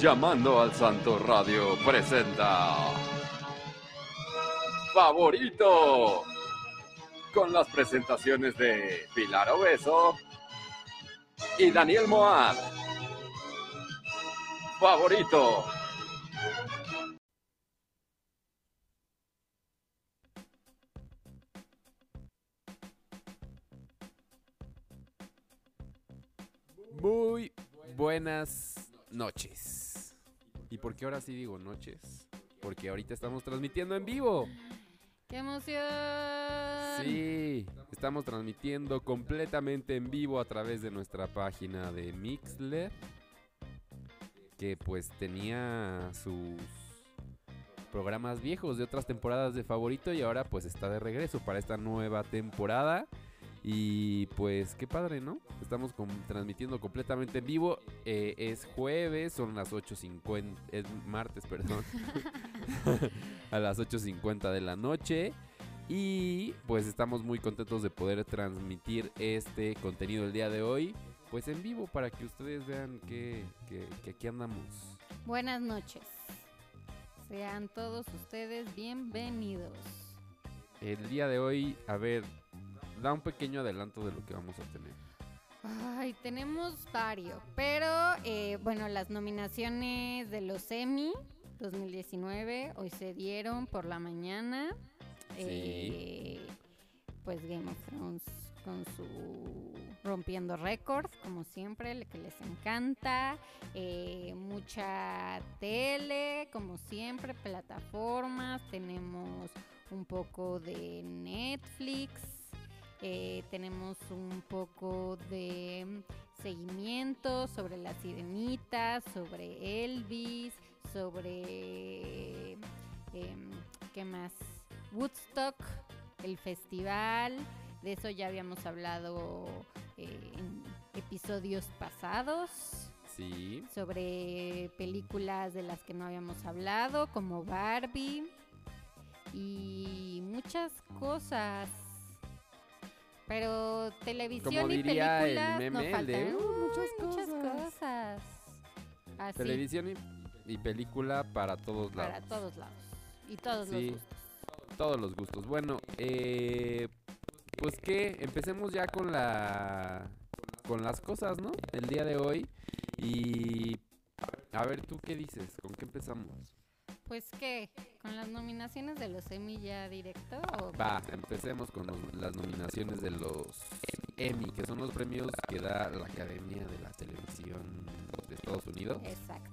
Llamando al Santo Radio presenta Favorito con las presentaciones de Pilar Obeso y Daniel Moab. Favorito. Muy buenas noches. ¿Y por qué ahora sí digo noches? Porque ahorita estamos transmitiendo en vivo. ¡Qué emoción! Sí, estamos transmitiendo completamente en vivo a través de nuestra página de Mixler. Que pues tenía sus programas viejos de otras temporadas de favorito y ahora pues está de regreso para esta nueva temporada. Y pues qué padre, ¿no? Estamos transmitiendo completamente en vivo. Eh, es jueves, son las 8.50, es martes, perdón. a las 8.50 de la noche. Y pues estamos muy contentos de poder transmitir este contenido el día de hoy. Pues en vivo para que ustedes vean que, que- que aquí andamos. Buenas noches. Sean todos ustedes bienvenidos. El día de hoy, a ver, da un pequeño adelanto de lo que vamos a tener. Ay, tenemos varios, pero eh, bueno, las nominaciones de los Emmy 2019 hoy se dieron por la mañana. Sí. Eh, pues Game of Thrones con su rompiendo récords, como siempre, que les encanta. Eh, mucha tele, como siempre, plataformas. Tenemos un poco de Netflix. Eh, tenemos un poco de seguimiento sobre la sirenita, sobre Elvis, sobre... em, ¿Qué más? Woodstock, el festival. De eso ya habíamos hablado eh, en episodios pasados Sí. sobre películas de las que no habíamos hablado, como Barbie y muchas cosas. Pero televisión Como y diría el películas meme, no el faltan. de, "Uh, Uy, muchas muchas cosas". cosas. Así, Televisión y, y película para todos lados. para todos lados. Y todos Sí. los gustos. Todos los gustos. Bueno, eh, pues que empecemos ya con la con las cosas, ¿no? El día de hoy y a ver tú qué dices, ¿con qué empezamos? Pues que con las nominaciones de los Emmy ya directo o Va, empecemos con los- las nominaciones de los Emmy, que son los premios que da la Academia de la Televisión de Estados Unidos exacto.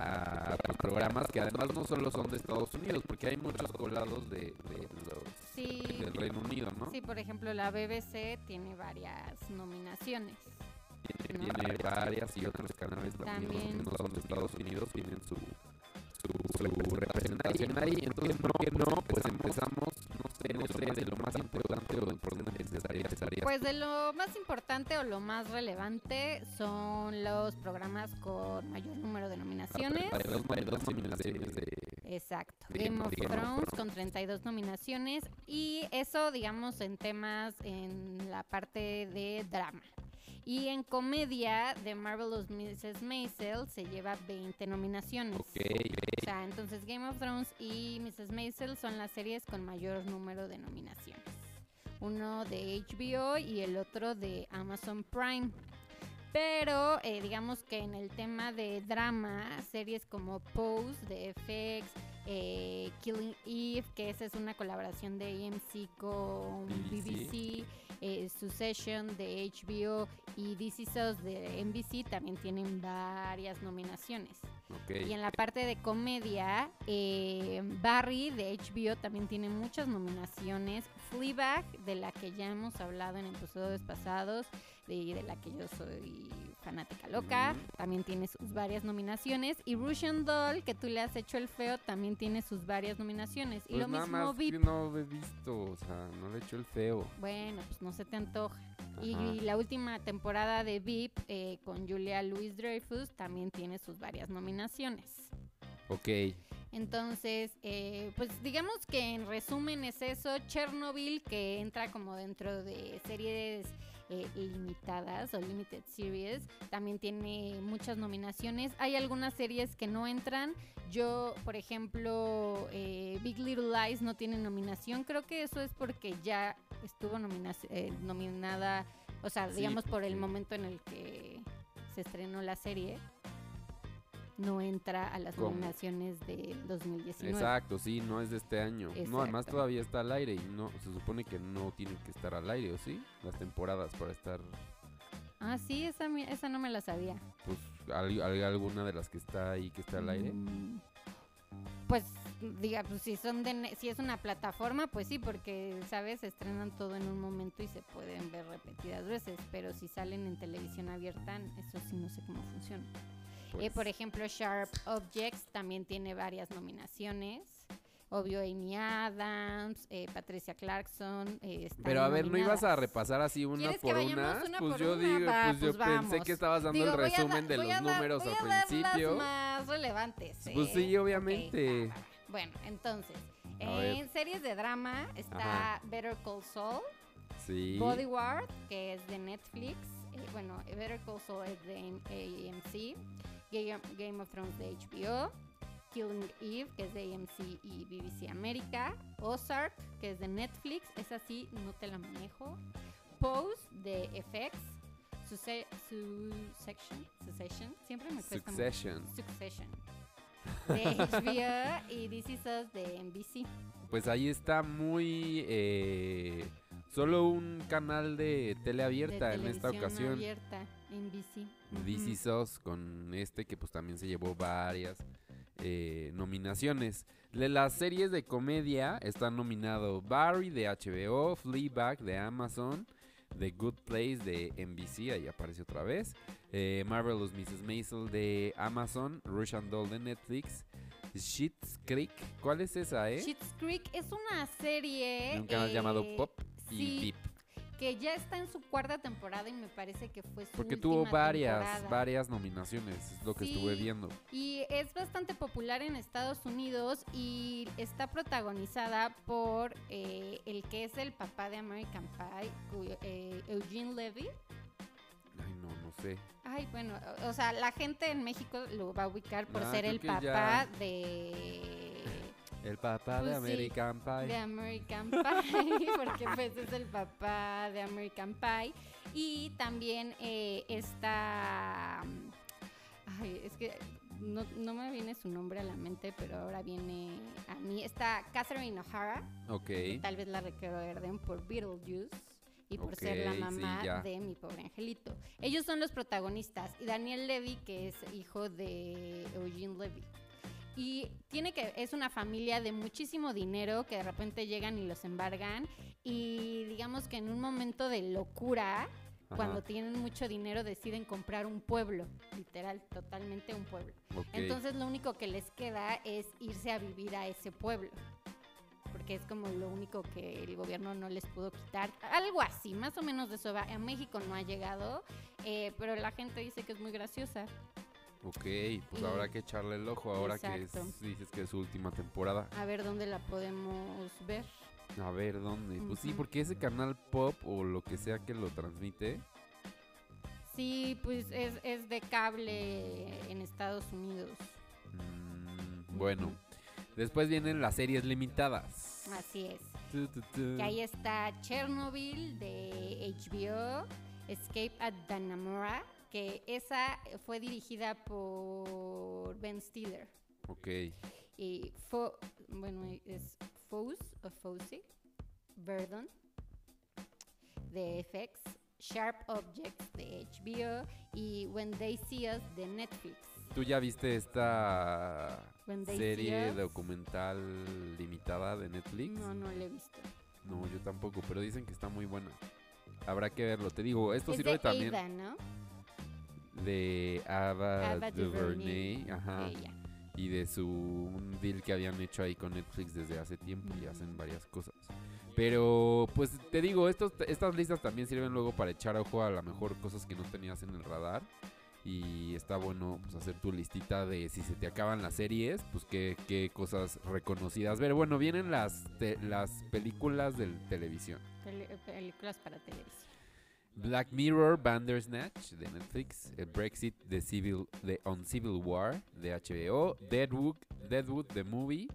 a, a los programas que además no solo son de Estados Unidos, porque hay muchos colados de, de los Sí, del Reino Unido, ¿no? sí, por ejemplo, la BBC tiene varias nominaciones. Tiene, ¿no? tiene varias y otros canales también, También. que no son de Estados Unidos tienen su, su, su representación ahí. Entonces, ¿no que no? Pues empezamos, no sé, no sé, de lo más importante o por donde empezaría. Pues de lo más importante o lo más relevante son los programas con mayor número de nominaciones. Dos, hay dos nominaciones de... Exacto. de Game of Thrones Thrones. con 32 nominaciones y eso, digamos, en temas en la parte de drama. Y en comedia, The Marvelous Mrs. Maisel se lleva 20 nominaciones. Ok, O sea, entonces Game of Thrones y Mrs. Maisel son las series con mayor número de nominaciones. Uno de HBO y el otro de Amazon Prime. Pero eh, digamos que en el tema de drama, series como Pose de FX, eh, Killing Eve, que esa es una colaboración de AMC con BBC. BBC, eh, Succession de HBO y This Is Us de NBC también tienen varias nominaciones. Y en la parte de comedia, eh, Barry de HBO también tiene muchas nominaciones. Fleabag, de la que ya hemos hablado en episodios pasados, de, de la que yo soy fanática loca, también tiene sus varias nominaciones. Y Russian Doll, que tú le has hecho el feo, también tiene sus varias nominaciones. y Pues lo nada mismo más que VIP. no he visto, o sea, no le he hecho el feo. Bueno, pues no se te antoja. Y Ajá. la última temporada de VIP eh, con Julia Louis Dreyfus también tiene sus varias nominaciones. Ok, Entonces, eh, pues digamos que en resumen es eso, Chernobyl que entra como dentro de series eh, limitadas o limited series. También tiene muchas nominaciones. Hay algunas series que no entran. Yo, por ejemplo, eh, Big Little Lies no tiene nominación. Creo que eso es porque ya estuvo nomina- eh, nominada, o sea, Sí, digamos por el momento en el que se estrenó la serie. No entra a las ¿Cómo? nominaciones del 2019. Exacto, sí, no es de este año. No, además todavía está al aire y no se supone que no tienen que estar al aire, ¿o sí? Las temporadas para estar, Ah, sí, esa, esa no me la sabía. pues, al- al- alguna de las que está ahí que está al aire. Mm, Pues, diga, pues si son de, si es una plataforma, pues sí, porque, ¿sabes? Estrenan todo en un momento y se pueden ver repetidas veces, pero si salen en televisión abierta, eso sí no sé cómo funciona. Eh, Pues, por ejemplo, Sharp Objects también tiene varias nominaciones. Obvio, Amy Adams, eh, Patricia Clarkson. eh, están Pero a ver, ¿no ibas a repasar así una ¿Quieres que por vayamos una? una Pues por yo una? digo, Va, pues yo pues pensé vamos. que estabas dando Digo, el voy a resumen de voy los a dar- números voy al a dar principio. Las más relevantes. Pues sí, obviamente. Ok, va, va, va. Bueno, entonces, A ver. en series de drama está Ajá. Better Call Saul, Sí. Bodyguard, que es de Netflix, eh, bueno, Better Call Saul es de AMC, Game, of Thrones de HBO, Killing Eve, que es de AMC y BBC América, Ozark, que es de Netflix, esa sí no te la manejo, Pose de FX, Suce- Succession, Succession, siempre me cuesta mucho. Succession. Succession. De HBO y This Is Us de NBC. Pues ahí está muy... eh, solo un canal de tele de abierta en esta ocasión. abierta. This Ujú. Is Us con este que pues también se llevó varias eh, nominaciones. De las series de comedia están nominado Barry de HBO, Fleabag de Amazon, The Good Place de NBC, ahí aparece otra vez, eh, Marvelous Mrs. Maisel de Amazon, Rush and Doll de Netflix, Schitt's Creek, ¿cuál es esa, eh? Schitt's Creek es una serie De un canal eh, llamado Pop y Vip. que ya está en su cuarta temporada y me parece que fue su Porque tuvo varias, temporada. varias nominaciones, es lo que estuve viendo. Y es bastante popular en Estados Unidos y está protagonizada por eh, el que es el papá de American Pie, eh, Eugene Levy. Ay, no, no sé. Ay, bueno, o sea, la gente en México lo va a ubicar por Ah, ser el papá ya. de El papá de Pues sí, American Pie. de American Pie, porque pues es el papá de American Pie. Y también eh, está... Ay, es que no, no me viene su nombre a la mente, pero ahora viene a mí. Está Catherine O'Hara, Ok. tal vez la recuerden por Beetlejuice. Y por ser la sí, mamá de mi pobre angelito. Ellos son los protagonistas. Y Daniel Levy, que es hijo de Eugene Levy. Y tiene que, es una familia de muchísimo dinero que de repente llegan y los embargan. Y digamos que en un momento de locura, Ajá, cuando tienen mucho dinero, deciden comprar un pueblo. Literal, totalmente un pueblo. Entonces lo único que les queda es irse a vivir a ese pueblo. Porque es como lo único que el gobierno no les pudo quitar. Algo así, más o menos de eso va. A México no ha llegado, eh, pero la gente dice que es muy graciosa. Ok, pues Y- habrá que echarle el ojo ahora que es- dices que es su última temporada. A ver dónde la podemos ver. A ver, ¿dónde? Pues sí, porque ese canal pop o lo que sea que lo transmite. Sí, pues es, es de cable en Estados Unidos. mm, bueno, después vienen las series limitadas. Así es. Tu, tu, tu. Que ahí está Chernobyl de HBO, Escape at Dannemora, que esa fue dirigida por Ben Stiller. Ok, Y Fo bueno, es Foes o Fosse, Verdon de FX, Sharp Objects de HBO y When They See Us de Netflix. ¿tú ya viste esta serie documental limitada de Netflix? No, no la he visto. No, yo tampoco, pero dicen que está muy buena. Habrá que verlo. Te digo, esto es sirve de también Ada, ¿no? De Ava, Ava DuVernay, DuVernay. ajá, Ella. y de su un deal que habían hecho ahí con Netflix desde hace tiempo y hacen varias cosas. Pero pues te digo, estos, estas listas también sirven luego para echar ojo a lo mejor cosas que no tenías en el radar. Y está bueno pues hacer tu listita de si se te acaban las series, pues qué, qué cosas reconocidas ver. Bueno, vienen las, te- las películas de televisión. Películas para televisión. Black Mirror, Bandersnatch de Netflix, eh, Brexit, The Civil, The On Civil War de HBO, Deadwood, Deadwood The Movie,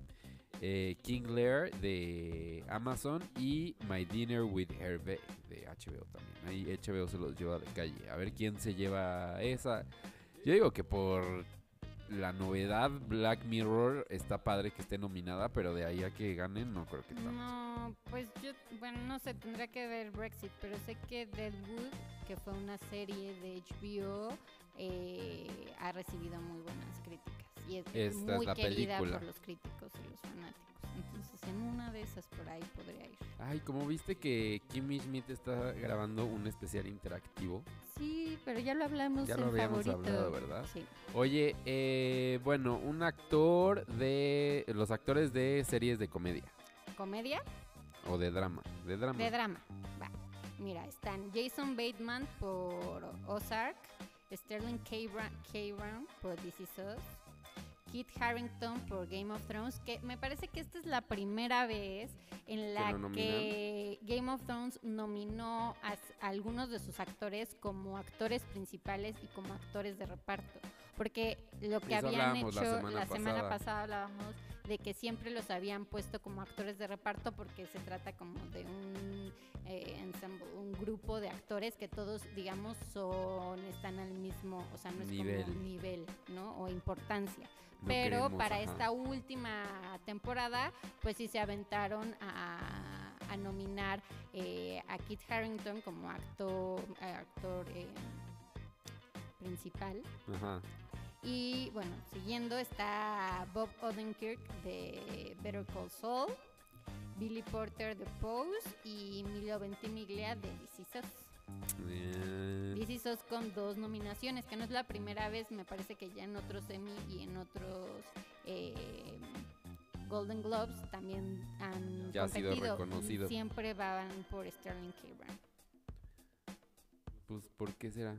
eh, King Lear de Amazon y My Dinner with Hervé de HBO también. Ahí HBO se los lleva de calle. A ver quién se lleva esa. Yo digo que por la novedad Black Mirror está padre que esté nominada, pero de ahí a que ganen no creo que tanto. No, pues yo, bueno, no sé, tendría que ver Brexit, pero sé que Deadwood, que fue una serie de HBO, eh, ha recibido muy buenas críticas y es Esta es muy la querida película. por los críticos y los fanáticos. Entonces, en una de esas por ahí podría ir. Ay, como viste que Kimmy Schmidt está grabando un especial interactivo. Sí, pero ya lo hablamos Ya en lo habíamos favorito. hablado, ¿verdad? Sí. Oye, eh, bueno, un actor de los actores de series de comedia ¿Comedia? o de drama, de drama. De drama. Va. Mira, están Jason Bateman por Ozark, Sterling K. K. Brown por This Is Us, Kit Harrington por Game of Thrones, que me parece que esta es la primera vez en la que Game of Thrones nominó a, algunos de sus actores como actores principales y como actores de reparto. Porque lo que Eso habían hablábamos la hecho semana semana pasada. pasada hablábamos de que siempre los habían puesto como actores de reparto porque se trata como de un eh, ensemble, un grupo de actores que todos, digamos, son están al mismo, o sea, no es Nivel. como nivel, ¿no? O importancia. No Pero queremos, para ajá. esta última temporada, pues sí se aventaron a, a nominar eh, a Kit Harrington como actor, eh, actor eh, principal. Ajá. Y bueno, siguiendo está Bob Odenkirk de Better Call Saul, Billy Porter de Pose y Milo Ventimiglia de This Is Con dos nominaciones, que no es la primera vez, me parece que ya en otros Emmy y en otros eh, Golden Globes también han Ya ha sido reconocido. Siempre van por Sterling K. Brown. Pues, ¿por qué será?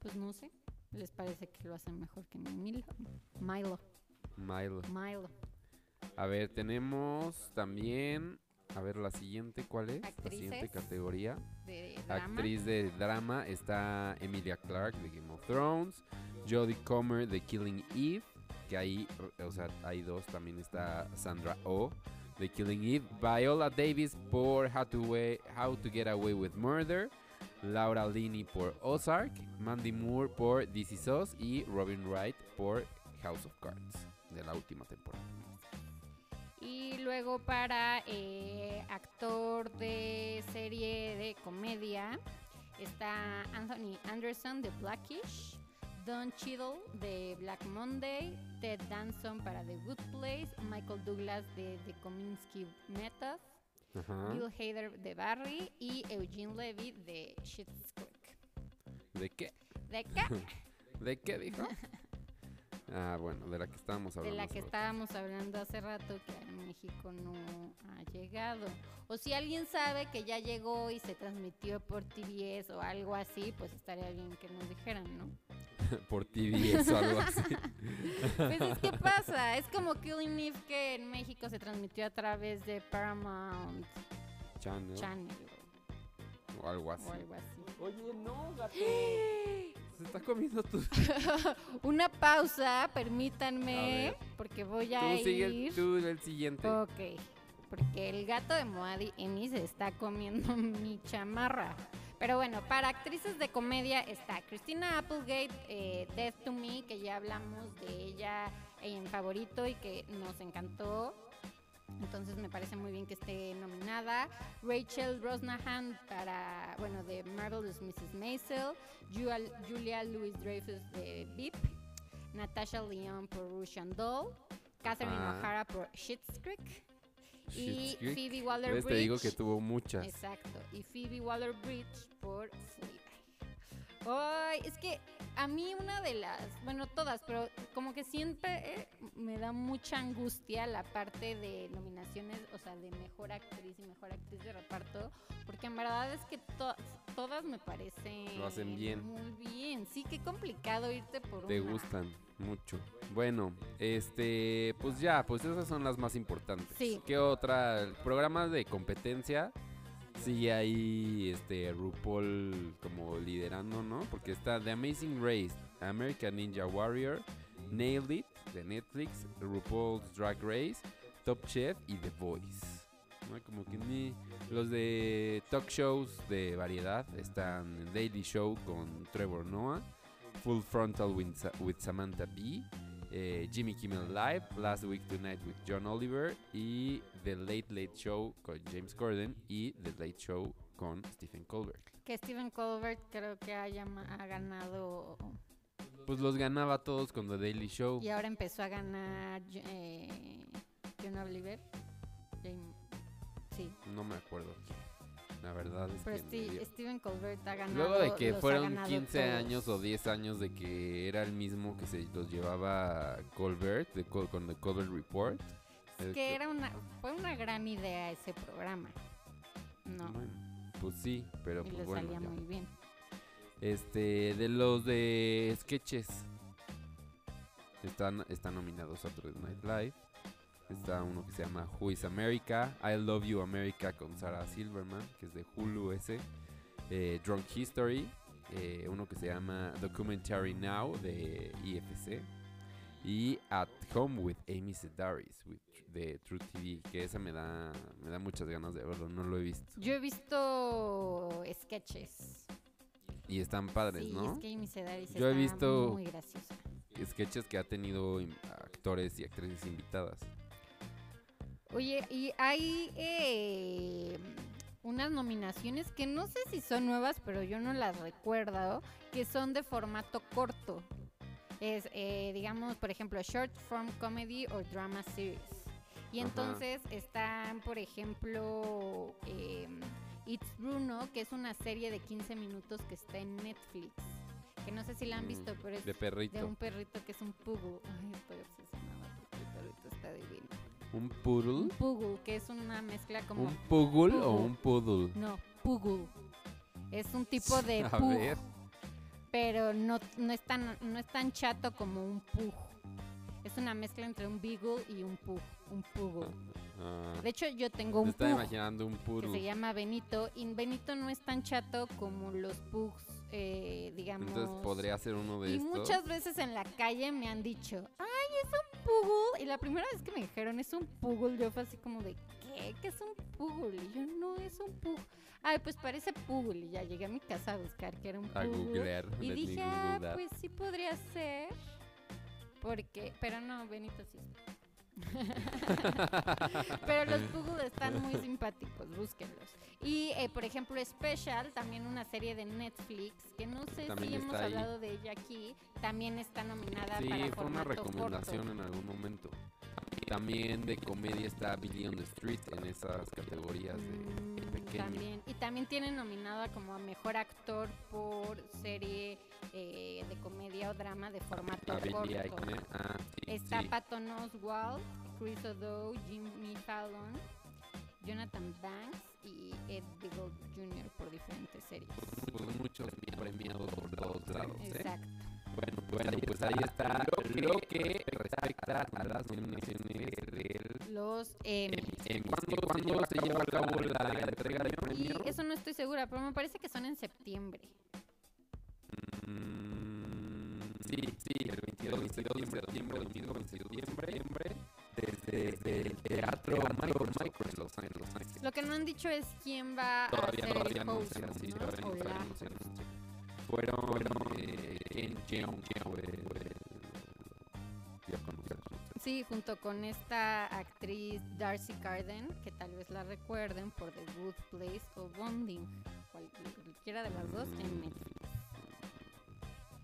Pues no sé, les parece que lo hacen mejor que Milo. Milo, Milo. Milo. A ver, tenemos también. A ver, la siguiente, ¿cuál es? La siguiente categoría. De. Actriz de drama está Emilia Clarke de Game of Thrones, Jodie Comer de Killing Eve, que ahí, o sea, hay dos, también está Sandra Oh de Killing Eve, Viola Davis por How to, Way- How to Get Away with Murder, Laura Linney por Ozark, Mandy Moore por This Is Us y Robin Wright por House of Cards de la última temporada. Y luego para eh, actor de serie de comedia está Anthony Anderson de Blackish, Don Cheadle de Black Monday, Ted Danson para The Good Place, Michael Douglas de The Kominsky Method. Bill Hader de Barry y Eugene Levy de Schitt's Creek. ¿De qué? ¿De qué? ¿De qué dijo? Ah, bueno, de la que estábamos de hablando. la hace que rato. estábamos hablando hace rato que a México no ha llegado. O si alguien sabe que ya llegó y se transmitió por TBS o algo así, pues estaría bien que nos dijeran, ¿no? por TVS o algo así. Pues es que pasa, es como Killing Eve que en México se transmitió a través de Paramount Channel Channel o algo o así. algo así. Oye, no, gato. Se está comiendo tu. Una pausa, permítanme, porque voy a Tú sigue ir. el, tú el siguiente. Ok, porque el gato de Moadi Eni se está comiendo mi chamarra. Pero bueno, para actrices de comedia está Christina Applegate, eh, Death to Me, que ya hablamos de ella en favorito y que nos encantó. Entonces me parece muy bien que esté nominada. Rachel Brosnahan para, bueno, de Marvelous Mrs. Maisel. Julia, Louis Dreyfus de VIP. Natasha Leon por Russian Doll. Catherine Ah. O'Hara por Schitt's Creek. Y Schitt's Creek. Phoebe Waller-Bridge. ¿Ves? Te digo que tuvo muchas. Exacto. Y Phoebe Waller-Bridge por Fleabag. Ay, es que a mí una de las, bueno, todas, pero como que siempre eh, me da mucha angustia la parte de nominaciones, o sea, de mejor actriz y mejor actriz de reparto, porque en verdad es que to- todas me parecen Lo hacen bien. Muy bien. Sí, qué complicado irte por Te una. gustan mucho. Bueno, este, pues ya, pues esas son las más importantes. Sí. ¿Qué otra? Programas de competencia. Sigue ahí este RuPaul como liderando, ¿no? Porque está The Amazing Race, American Ninja Warrior, Nailed It de Netflix, RuPaul's Drag Race, Top Chef y The Voice. ¿no? Como que ni los de talk shows de variedad están Daily Show con Trevor Noah, Full Frontal with, with Samantha Bee, eh, Jimmy Kimmel Live, Last Week Tonight with John Oliver y The Late Late Show con James Corden y The Late Show con Stephen Colbert. Que Stephen Colbert creo que ha, llama- ha ganado Pues los ganaba todos con The Daily Show. y ahora empezó a ganar eh, John Oliver. Sí, No me acuerdo. La verdad es pero que... Medio- Steven Colbert ha ganado. Luego de que fueron ganado 15 todos. años o 10 años de que era el mismo que se los llevaba Colbert de Col- con The Colbert Report. Es el que era una, fue una gran idea ese programa. No, Bueno, pues sí, pero y pues le bueno. salía ya. muy bien. Este, de los de sketches. Están, están nominados Saturday Night Live. Está uno que se llama Who is America, I Love You America con Sarah Silverman, que es de Hulu ese. Eh, Drunk History, eh, uno que se llama Documentary Now de IFC. Y At Home with Amy Sedaris with, de True TV, que esa me da, me da muchas ganas de verlo, no lo he visto. Yo he visto sketches. Y están padres, sí, ¿no? es que Amy Sedaris Yo he visto- muy graciosa. sketches que ha tenido actores y actrices invitadas. Oye, y hay eh, unas nominaciones que no sé si son nuevas, pero yo no las recuerdo, que son de formato corto. Es, eh, digamos, por ejemplo, short form comedy o drama series. Y Ajá. entonces están, por ejemplo, eh, It's Bruno, que es una serie de 15 minutos que está en Netflix. Que no sé si la han Mm, visto, pero es De perrito. de un perrito que es un poodle. Ay, estoy obsesionada porque el perrito está divino. ¿Un Un poodle? poodle, que es una mezcla como... ¿Un pugul o un poodle? No, poodle. Es un tipo de A pug, ver. pero no, no, es tan, no es tan chato como un pug. Es una mezcla entre un beagle y un pug, un poodle. Ah, De hecho, yo tengo un estaba pug imaginando un que se poodle. llama Benito, y Benito no es tan chato como los pugs, eh, digamos... Entonces podría ser uno de Y estos. muchas veces en la calle me han dicho, ay, es un pugul. Y la primera vez que me dijeron, es un pugul, yo fue así como de, ¿qué? ¿Qué es un pugul? Y yo, no, es un pug. Ay, pues parece pugul. Y ya llegué a mi casa a buscar que era un A pugul. googlear. Y dije, ah, pues sí podría ser. Porque, pero no, Benito sí es. pero los pugul están muy simpáticos, búsquenlos. Y, eh, por ejemplo, Special, también una serie de Netflix, que no sé También si hemos ahí. hablado de ella aquí, también está nominada Sí, para fue una recomendación corto. en algún momento. También de comedia está Billy on the Street en esas categorías de Mm, pequeño. también. Y también tiene nominada como a mejor actor por serie eh, de comedia o drama de formato A Billy corto. Eichner. Ah, sí, Está sí. Patton Oswalt, Chris O'Dowd, Jimmy Fallon, Jonathan Banks y Ed Beagle Jr. por diferentes series. Pues muchos premiados por todos lados. ¿eh? Bueno, bueno, pues ahí está lo que respecta a las nominaciones del Los Emmys. Emmy. ¿Cuándo, cuándo se lleva a cabo la entrega de premios? eso no estoy segura, pero me parece que son en septiembre. Mm, sí, sí, el 22 de septiembre, 22 de septiembre, desde, desde el teatro Microsoft en Los Ángeles. Lo que no han dicho es quién va Todavía a ser todavía el todavía no se la host. Fueron eh, el- ya conocemos. Sí, junto con esta actriz Darcy Carden, que tal vez la recuerden por The Good Place o Bonding, cualquiera de las dos en Netflix.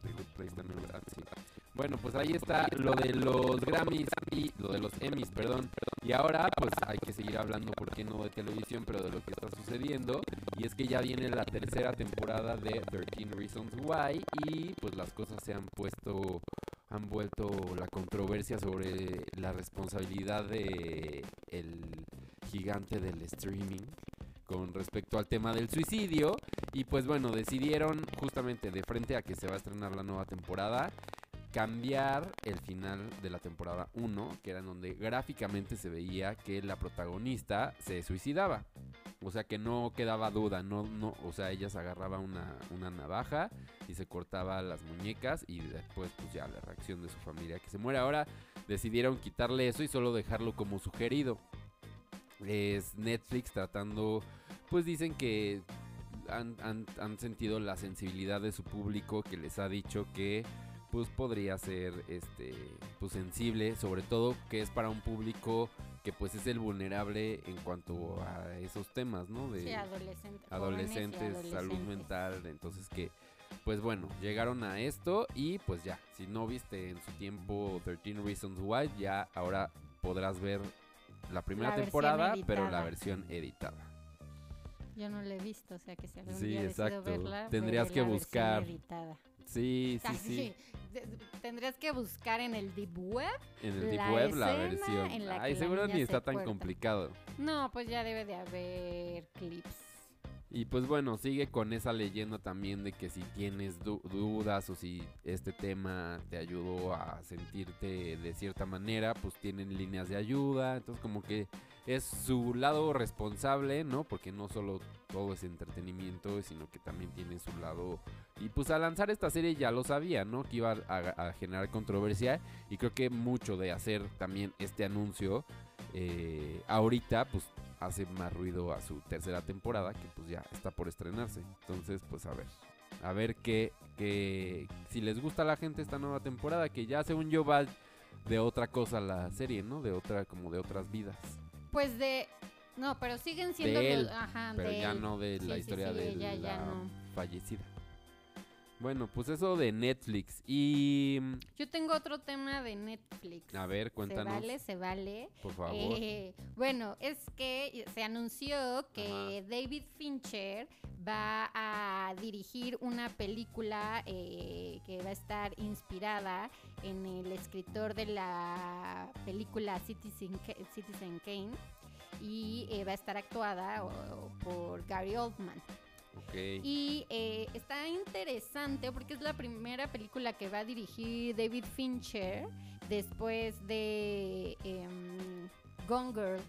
The Good Place también. Sí. Bueno, pues ahí está lo de los Grammys y lo de los Emmys, perdón. Y ahora, pues hay que seguir hablando, ¿por qué no de televisión, pero de lo que está sucediendo? Y es que ya viene la tercera temporada de 13 Reasons Why y pues las cosas se han puesto, han vuelto la controversia sobre la responsabilidad de el gigante del streaming con respecto al tema del suicidio y pues bueno, decidieron justamente de frente a que se va a estrenar la nueva temporada cambiar el final de la temporada 1, que era en donde gráficamente se veía que la protagonista se suicidaba. O sea que no quedaba duda, no, no, o sea, ella se agarraba una, una navaja y se cortaba las muñecas y después pues ya la reacción de su familia que se muere. Ahora decidieron quitarle eso y solo dejarlo como sugerido. Es Netflix tratando, pues dicen que han, han- han sentido la sensibilidad de su público que les ha dicho que pues podría ser este pues sensible, sobre todo que es para un público que pues es el vulnerable en cuanto a esos temas, ¿no? De Sí, adolescente, jóvenes y adolescentes, salud adolescentes. mental, entonces que pues bueno, llegaron a esto y pues ya, si no viste en su tiempo 13 Reasons Why, ya ahora podrás ver la primera La temporada, pero la versión editada. Yo no la he visto, o sea que si algún Sí, día exacto. verla, Tendrías que buscar. Sí, sí, sí. Tendrías que buscar en el deep web. En el Deep Web la versión. en la Ay, que seguro ni está tan complicado. No, pues ya debe de haber clips. Y pues bueno, sigue con esa leyenda también de que si tienes du- dudas o si este tema te ayudó a sentirte de cierta manera, pues tienen líneas de ayuda. Entonces como que es su lado responsable, ¿no? Porque no solo todo es entretenimiento, sino que también tiene su lado... Y pues al lanzar esta serie ya lo sabía, ¿no? Que iba a, generar controversia. Y creo que mucho de hacer también este anuncio eh, ahorita, pues hace más ruido a su tercera temporada, que pues ya está por estrenarse. Entonces, pues a ver. A ver qué, qué- si les gusta a la gente esta nueva temporada, que ya según yo va de otra cosa la serie, ¿no? De otra, como de otras vidas. Pues de. No, pero siguen siendo. De los- él, ajá, Pero de ya él. no de la sí, historia sí, de ella la ya no. fallecida. Bueno, pues eso de Netflix. Y mm, Yo tengo otro tema de Netflix. a ver, Se cuéntanos, vale, se vale. por favor. Eh, bueno, es que se anunció que David Fincher va a dirigir una película eh, que va a estar inspirada en el escritor de la película Citizen, Citizen Kane y eh, va a estar actuada o- por Gary Oldman. Y eh, está interesante porque es la primera película que va a dirigir David Fincher después de em, Gone Girl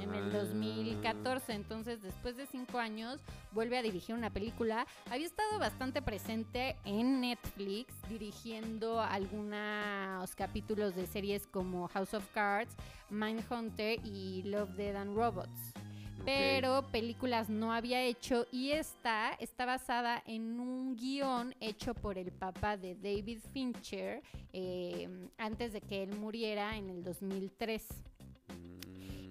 en el Ah. 2014. Entonces, después de cinco años, vuelve a dirigir una película. Había estado bastante presente en Netflix, dirigiendo algunos capítulos de series como House of Cards, Mindhunter y Love, Dead and Robots Pero películas no había hecho y esta está basada en un guion hecho por el papá de David Fincher eh, antes de que él muriera en el 2003.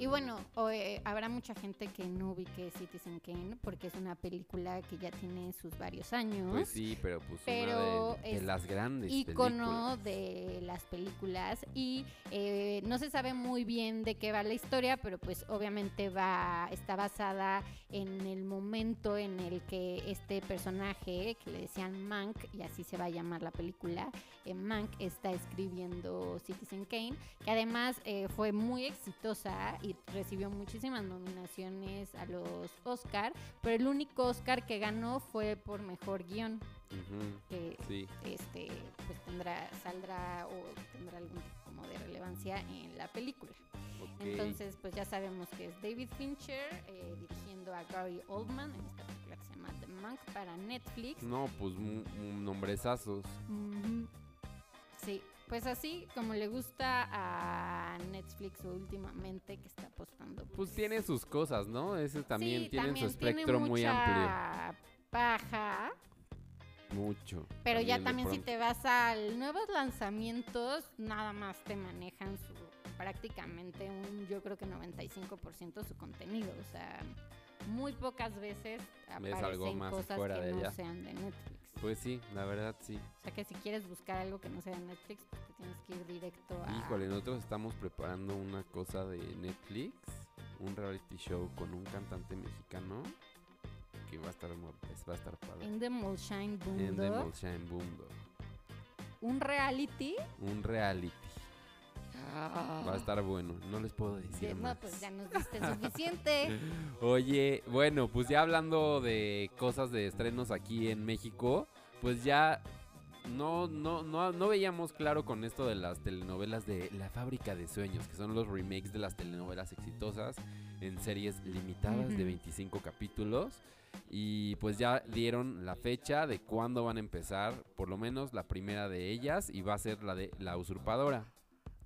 Y bueno, o, eh, habrá mucha gente que no ubique Citizen Kane porque es una película que ya tiene sus varios años. Pues sí, pero pues Pero una de, de es las grandes icono películas. de las películas y eh, no se sabe muy bien de qué va la historia, pero pues obviamente va está basada en el momento en el que este personaje que le decían Mank y así se va a llamar la película, eh, Mank está escribiendo Citizen Kane, que además eh, fue muy exitosa y recibió muchísimas nominaciones a los Oscar, pero el único Oscar que ganó fue por mejor guion que Sí, este pues tendrá saldrá o tendrá algún tipo como de relevancia en la película. Entonces pues ya sabemos que es David Fincher eh, dirigiendo a Gary Oldman en esta película que se llama The Monk para Netflix. No, pues nombrezazos. Sí pues así como le gusta a Netflix últimamente que está apostando Pues tiene sus cosas, ¿no? Ese también sí, tiene también su espectro tiene muy mucha amplio. paja Mucho. Pero ya también si te vas a nuevos lanzamientos, nada más te manejan su prácticamente un yo creo que 95% su contenido, o sea, muy pocas veces aparecen cosas que no sean de Netflix. Pues sí, la verdad sí. O sea que si quieres buscar algo que no sea de Netflix, pues te tienes que ir directo a Híjole, nosotros estamos preparando una cosa de Netflix, un reality show con un cantante mexicano que va a estar pues, va a estar padre. In the Molshine En The Molshine Boondog. un reality. Un reality. Va a estar bueno, no les puedo decir De- no, pues ya nos diste suficiente. Oye, bueno, pues ya hablando de cosas de estrenos aquí en México, pues ya no, no, no, no veíamos claro con esto de las telenovelas de La Fábrica de Sueños, que son los remakes de las telenovelas exitosas en series limitadas de Ujú. 25 capítulos. Y pues ya dieron la fecha de cuándo van a empezar, por lo menos la primera de ellas, y va a ser la de La Usurpadora.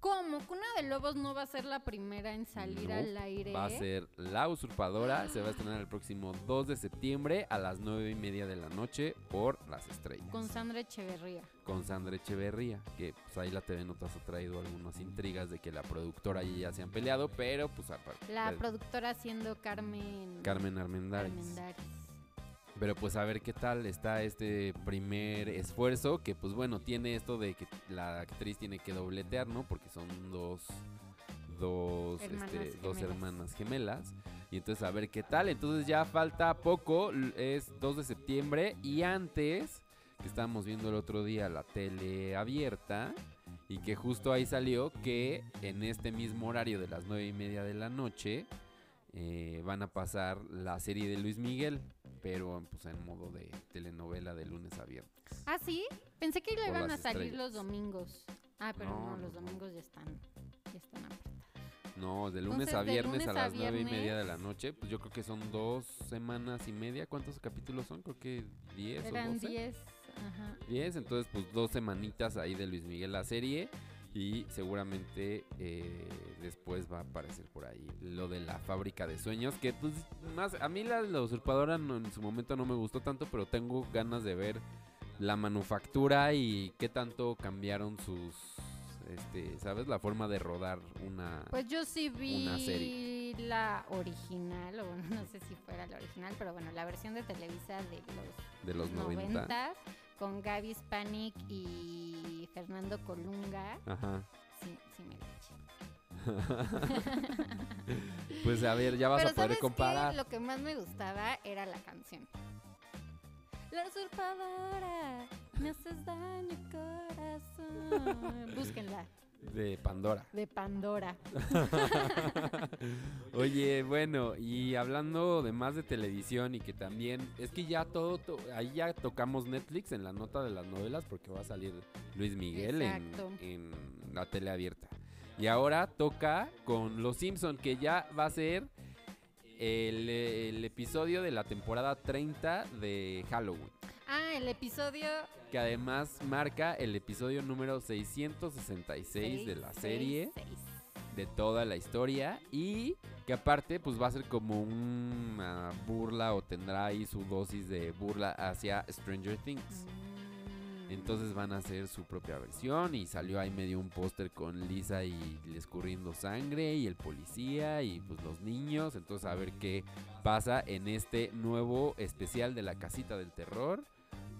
¿Cómo? ¿Cuna de Lobos no va a ser la primera en salir No, al aire? Va a ser La Usurpadora, se va a estrenar el próximo 2 de septiembre a las 9 y media de la noche por Las Estrellas. Con Sandra Echeverría. con Sandra Echeverría, que pues ahí la TV Notas ha traído algunas intrigas de que la productora y ella se han peleado, pero pues aparte. La productora siendo Carmen... Carmen Armendáriz. Armendáriz. Pero pues a ver qué tal está este primer esfuerzo, que pues bueno, tiene esto de que la actriz tiene que dobletear, ¿no? Porque son dos dos, Hermanas este, dos gemelas. hermanas gemelas. Y entonces a ver qué tal. Entonces ya falta poco, es 2 de septiembre y antes, que estábamos viendo el otro día la tele abierta, y que justo ahí salió que en este mismo horario de las 9 y media de la noche eh, van a pasar la serie de Luis Miguel, pero pues en modo de telenovela de lunes a viernes. ¿Ah, sí? Pensé que le iban a salir estrellas. los domingos. Ah, pero No, los no. domingos ya están, ya están apretados. No, de lunes Entonces, a viernes lunes a las nueve y media de la noche. Pues yo creo que son dos semanas y media. ¿Cuántos capítulos son? Creo que 10 o Eran 12. 10. Ajá. 10, entonces pues dos semanitas ahí de Luis Miguel la serie. Y seguramente eh, después va a aparecer por ahí lo de la fábrica de sueños. Que pues más, a mí la, la usurpadora no- en su momento no me gustó tanto, pero tengo ganas de ver la manufactura y qué tanto cambiaron sus, este, ¿sabes? La forma de rodar una... Pues yo sí vi la original, o no sé si fuera la original, pero bueno, la versión de Televisa de los de los 90. 90 con Gaby Spanik y Fernando Colunga. Ajá. Sí, sí me la eché. Pues a ver, ya vas Pero a poder ¿sabes qué? comparar. Lo que más me gustaba era la canción. La usurpadora, me haces daño corazón. Búsquenla, De Pandora. de Pandora. Oye, bueno, y hablando de más de televisión y que también, es que ya todo, to- ahí ya tocamos Netflix en la nota de las novelas porque va a salir Luis Miguel en, en la tele abierta. Y ahora toca con Los Simpson que ya va a ser el, el episodio de la temporada 30 de Halloween. Ah, el episodio Que además marca el episodio número 666 de la serie. 666. de toda la historia y que aparte pues va a ser como una burla o tendrá ahí su dosis de burla hacia Stranger Things. Mm. Entonces van a hacer su propia versión y salió ahí medio un póster con Lisa y escurriendo sangre y el policía y pues los niños. Entonces a ver qué pasa en este nuevo especial de la casita del terror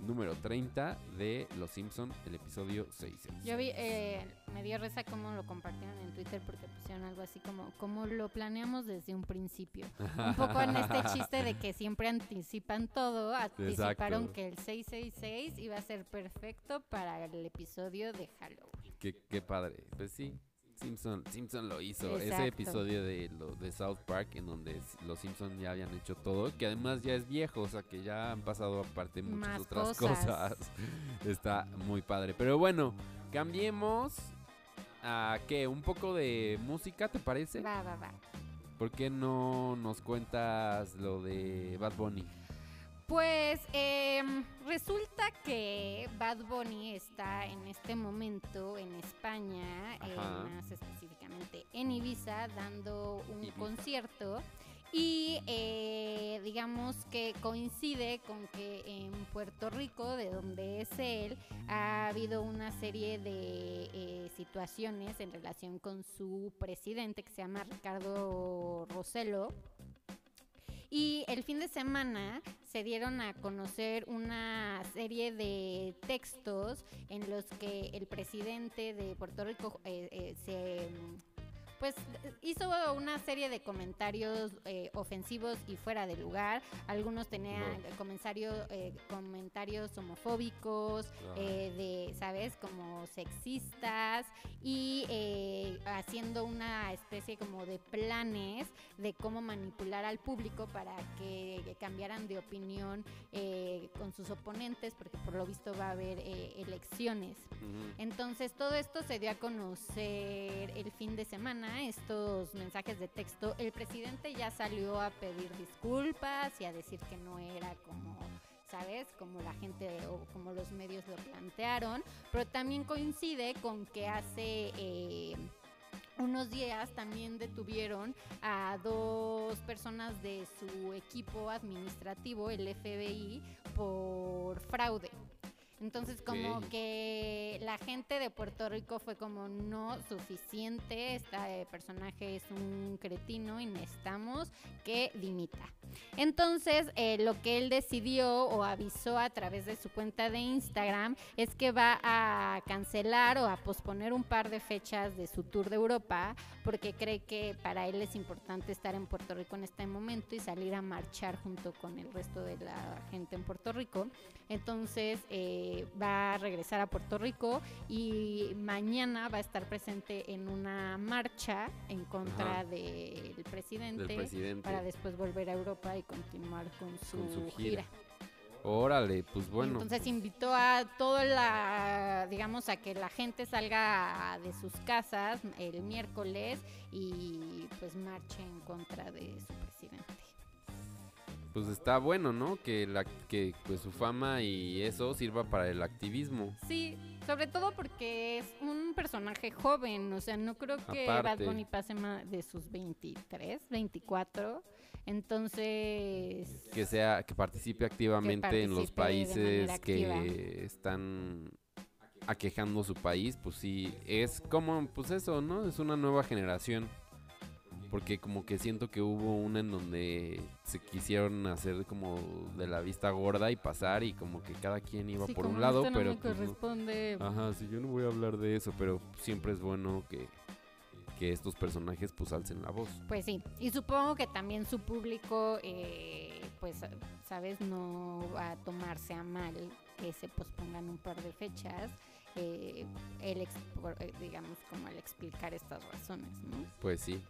número 30 de Los Simpson, el episodio 6. Yo vi, eh, me dio risa cómo lo compartieron en Twitter porque pusieron algo así como, como lo planeamos desde un principio. Un poco en este chiste de que siempre anticipan todo, anticiparon Exacto. que el 666 iba a ser perfecto para el episodio de Halloween. Qué, qué padre. Pues sí, Simpson, Simpson lo hizo. Ese episodio de, lo, de South Park en donde los Simpson ya habían hecho todo, que además ya es viejo, o sea que ya han pasado aparte muchas Más otras cosas. cosas. Está muy padre. Pero bueno, cambiemos a qué, un poco de música, ¿te parece? Va, va, va. ¿Por qué no nos cuentas lo de Bad Bunny? Pues em, resulta que Bad Bunny está en este momento en España, eh, más específicamente en Ibiza, dando un Ibiza. concierto. Y eh, digamos que coincide con que en Puerto Rico, de donde es él, ha habido una serie de eh, situaciones en relación con su presidente que se llama Ricardo Roselo. Y el fin de semana se dieron a conocer una serie de textos en los que el presidente de Puerto Rico eh, eh, se pues hizo una serie de comentarios eh, ofensivos y fuera de lugar. Algunos tenían Wow. comentarios, eh, comentarios homofóbicos, eh, de, ¿sabes? Como sexistas y eh, haciendo una especie como de planes de cómo manipular al público para que, cambiaran de opinión eh, con sus oponentes, porque por lo visto va a haber eh, elecciones. Entonces todo esto se dio a conocer el fin de semana, estos mensajes de texto. El presidente ya salió a pedir disculpas y a decir que no era como ¿sabes? Como la gente o como los medios lo plantearon, pero también coincide con que hace... Eh, unos días también detuvieron a dos personas de su equipo administrativo, el FBI, por fraude. Entonces como que la gente de Puerto Rico fue como no suficiente, este personaje es un cretino y necesitamos que dimita. Entonces eh, lo que él decidió o avisó a través de su cuenta de Instagram es que va a cancelar o a posponer un par de fechas de su tour de Europa porque cree que para él es importante estar en Puerto Rico en este momento y salir a marchar junto con el resto de la gente en Puerto Rico. Entonces, eh, va a regresar a Puerto Rico y mañana va a estar presente en una marcha en contra del presidente, para después volver a Europa y continuar con su, gira. Órale, pues bueno. Entonces invitó a toda la, digamos, a que la gente salga de sus casas el miércoles y pues marche en contra de su presidente pues está bueno, ¿no? Que la que pues su fama y eso sirva para el activismo. Sí, sobre todo porque es un personaje joven, o sea, no creo que Bad Bunny pase más de sus 23, 24. Entonces, que sea que participe activamente en los países que están aquejando su país, pues sí, es como pues eso, ¿no? Es una nueva generación porque como que siento que hubo una en donde se quisieron hacer como de la vista gorda y pasar y como que cada quien iba por un lado, pero no pues corresponde. Ajá, sí, yo no voy a hablar de eso, pero siempre es bueno que que estos personajes pues alcen la voz. Pues sí, y supongo que también su público, eh, pues, sabes, no va a tomarse a mal que se pospongan un par de fechas. Eh, el, eh, digamos, como el explicar estas razones, ¿no? Pues sí.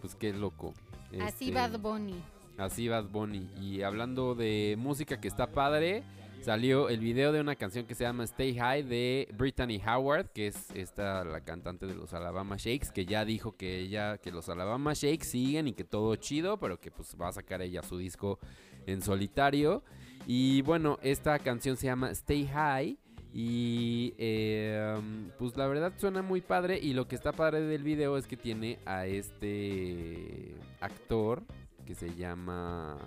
Pues qué loco. Así este, Bad Bunny. Así Bad Bunny. Y hablando de música que está padre, salió el video de una canción que se llama Stay High de Brittany Howard, que es esta la cantante de los Alabama Shakes, que ya dijo que ella, que los Alabama Shakes siguen y que todo chido, pero que pues va a sacar ella su disco en solitario. Y bueno, esta canción se llama Stay High. Y em, pues la verdad suena muy padre. Y lo que está padre del video es que tiene a este actor que se llama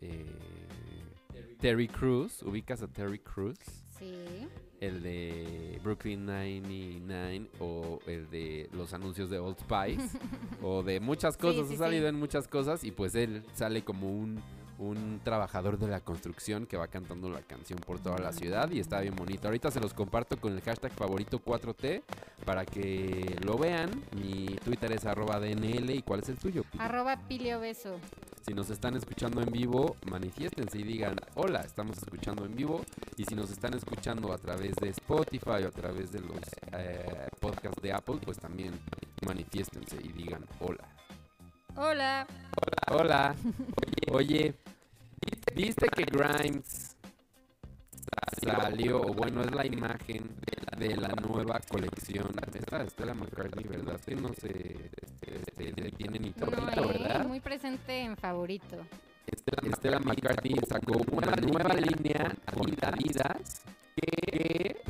eh, Terry Cruz. ¿Ubicas a Terry Cruz? Sí. El de Brooklyn 99 o el de los anuncios de Old Spice o de muchas cosas. ha salido en muchas cosas y pues él sale como un un trabajador de la construcción que va cantando la canción por toda la ciudad y está bien bonito. Ahorita se los comparto con el hashtag favorito 4T para que lo vean. Mi Twitter es arroba DNL y ¿cuál es el tuyo? Arroba Pilio Beso. Si nos están escuchando en vivo, manifiéstense y digan, hola, estamos escuchando en vivo. Y si nos están escuchando a través de Spotify o a través de los eh, podcasts de Apple, pues también manifiéstense y digan, hola. Hola. Hola. Hola. Oye, ¿viste que Grimes salió, o bueno, es la imagen de la nueva colección? Esta Stella McCartney, ¿verdad? Que no se este, tiene ni favorito, ¿verdad? Muy presente en favorito. Stella, McCartney sacó una nueva línea con Adidas que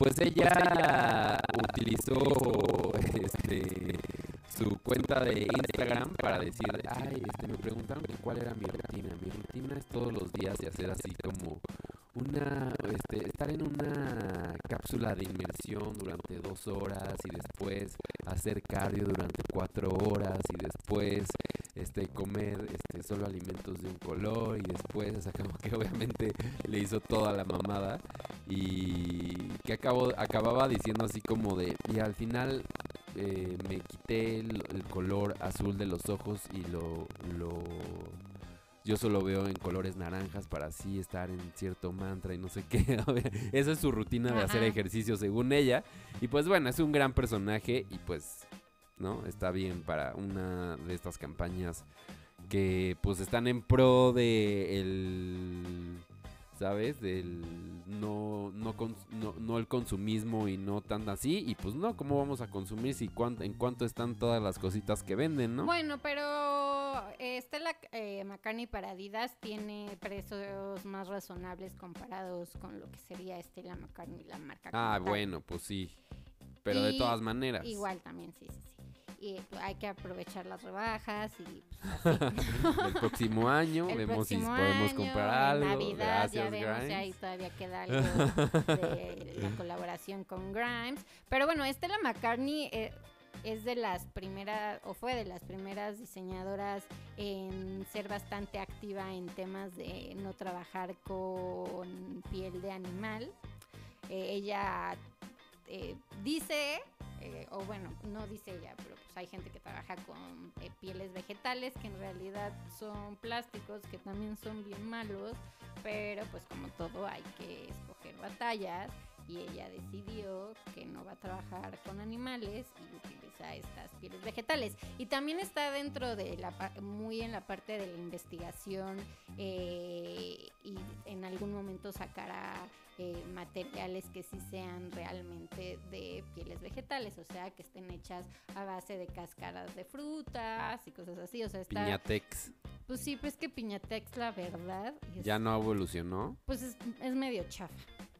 pues ella utilizó este su cuenta de Instagram para decir, ay, este, me preguntaron cuál era mi rutina. Mi rutina es todos los días de hacer así como una este, estar en una cápsula de inmersión durante dos horas y después hacer cardio durante cuatro horas y después este comer este solo alimentos de un color y después o que obviamente hizo toda la mamada y que acabó, acababa diciendo así como de y al final eh, me quité el, el color azul de los ojos y lo, lo yo solo veo en colores naranjas para así estar en cierto mantra y no sé qué. Esa es su rutina de hacer ejercicio según ella. Y pues bueno, es un gran personaje y pues, ¿no? Está bien para una de estas campañas que pues están en pro de el... ¿Sabes? Del no, no, no, no el consumismo y no tan así. Y pues no, ¿cómo vamos a consumir si cuán- en cuánto están todas las cositas que venden, no? Bueno, pero Stella eh, McCartney para Adidas tiene precios más razonables comparados con lo que sería Stella McCartney, la marca. Ah, bueno, pues sí. Pero de todas maneras. Igual también, sí, sí, sí. Y pues, hay que aprovechar las rebajas y pues, así. El próximo año El vemos si podemos año, comprar algo. Navidad ya vemos si ahí Grimes. todavía queda algo de la colaboración con Grimes. Pero bueno, Stella McCartney eh, es de las primeras, o fue de las primeras diseñadoras en ser bastante activa en temas de no trabajar con piel de animal. Eh, ella eh, dice, eh, o bueno, no dice ella, pero pues hay gente que trabaja con eh, pieles vegetales que en realidad son plásticos que también son bien malos, pero pues como todo hay que escoger batallas y ella decidió que no va a trabajar con animales y utiliza estas pieles vegetales. Y también está dentro de la muy en la parte de la investigación eh, y en algún momento sacará eh, materiales que sí sean realmente de pieles vegetales, o sea, que estén hechas a base de cáscaras de frutas y cosas así, o sea, está... Piñatex. Pues sí, pues que Piñatex, la verdad, es- Ya no evolucionó. pues es, es medio chafa.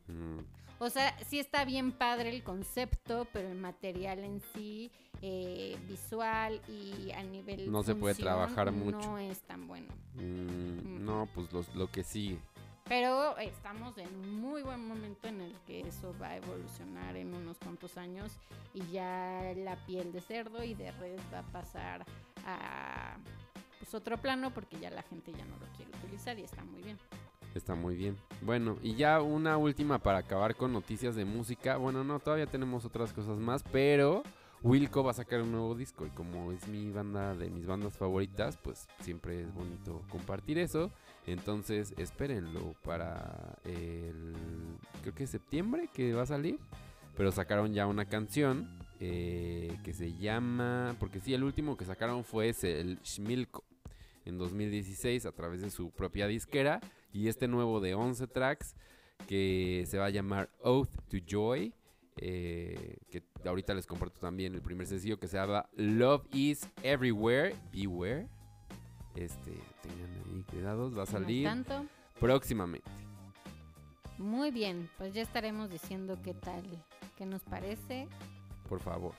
Mm, O sea, sí está bien padre el concepto, pero el material en sí, eh, visual y a nivel No se puede trabajar mucho. No es tan bueno. mm, no, pues los- lo que sigue. Pero estamos en un muy buen momento en el que eso va a evolucionar en unos cuantos años y ya la piel de cerdo y de res va a pasar a pues otro plano porque ya la gente ya no lo quiere utilizar y está muy bien. Está muy bien. Bueno, y ya una última para acabar con noticias de música. Bueno, no, todavía tenemos otras cosas más, pero Wilco va a sacar un nuevo disco y como es mi banda de mis bandas favoritas, pues siempre es bonito compartir eso. Entonces, espérenlo para el creo que es septiembre que va a salir, pero sacaron ya una canción eh, que se llama, porque sí, el último que sacaron fue el Schmilko en 2016 a través de su propia disquera y este nuevo de 11 tracks que se va a llamar Oath to Joy. eh, que ahorita les comparto también el primer sencillo que se llama Love is Everywhere, Beware. Este, tengan ahí cuidados, va a No salir tanto. próximamente. Muy bien, pues ya estaremos diciendo qué tal, qué nos parece, Por favor.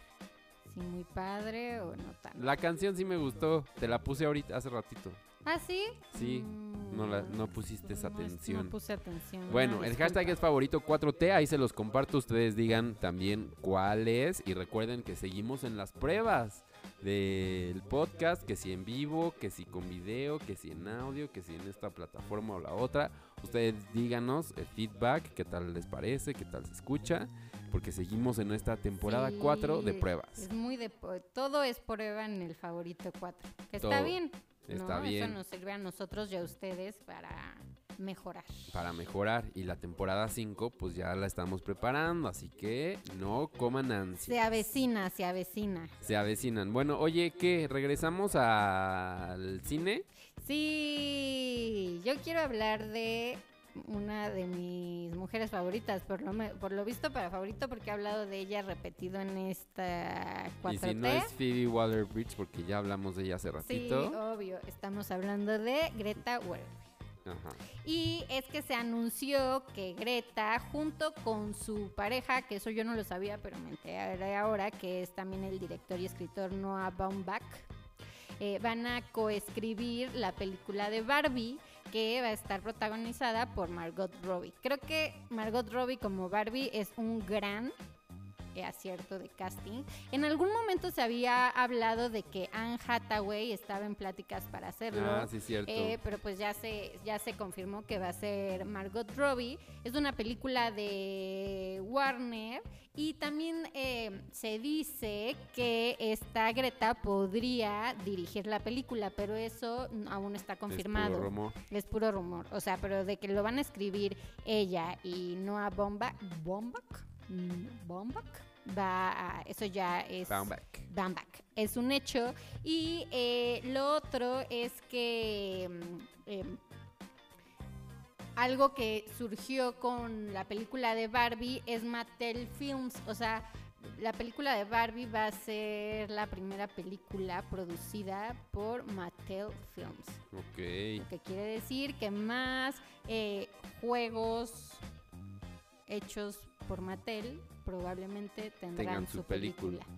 si muy padre o no tan. La canción sí me gustó, te la puse ahorita hace ratito. ¿Ah, sí? Sí, Mm, no la- no pusiste esa no atención. No puse atención. Bueno, el hashtag es favorito 4T, ahí se los comparto, ustedes digan también cuál es y recuerden que seguimos en las pruebas del podcast, que si en vivo, que si con video, que si en audio, que si en esta plataforma o la otra. Ustedes díganos el feedback, qué tal les parece, qué tal se escucha, porque seguimos en esta temporada Sí, 4 de pruebas. Es muy de... Todo es prueba en el favorito 4. Que está bien. Está ¿no? bien. Eso nos sirve a nosotros y a ustedes para mejorar. Para mejorar y la temporada 5 pues ya la estamos preparando, así que no coman ansia. Se avecina, se avecina. Se avecinan. Bueno, oye, ¿qué? ¿Regresamos al cine? Sí, yo quiero hablar de una de mis mujeres favoritas, por lo, por lo visto para favorito, porque he hablado de ella repetido en esta 4T. Y si no es Phoebe Waller-Bridge, porque ya hablamos de ella hace sí, ratito. obvio, estamos hablando de Greta Thunberg. Ajá. Y es que se anunció que Greta, junto con su pareja, que eso yo no lo sabía, pero me enteré ahora, que es también el director y escritor Noah Baumbach, eh, van a coescribir la película de Barbie, que va a estar protagonizada por Margot Robbie. Creo que Margot Robbie como Barbie es un gran acierto de casting. En algún momento se había hablado de que Anne Hathaway estaba en pláticas para hacerlo. Ah, sí, cierto. Eh, pero pues ya se, ya se confirmó que va a ser Margot Robbie. Es una película de Warner. Y también eh, se dice que esta Greta podría dirigir la película, pero eso aún no está confirmado. Es puro rumor. Es puro rumor. O sea, pero de que lo van a escribir ella y Noah Bomba, Bombach, Mm, Bombach, va a, eso ya es Baumbach. Baumbach. Es un hecho. Y eh, lo otro es que mm, em, algo que surgió con la película de Barbie es Mattel Films. O sea, la película de Barbie va a ser la primera película producida por Mattel Films. Ok. Lo que quiere decir que más eh, juegos hechos por Mattel probablemente tendrán Tengan su, su película. película.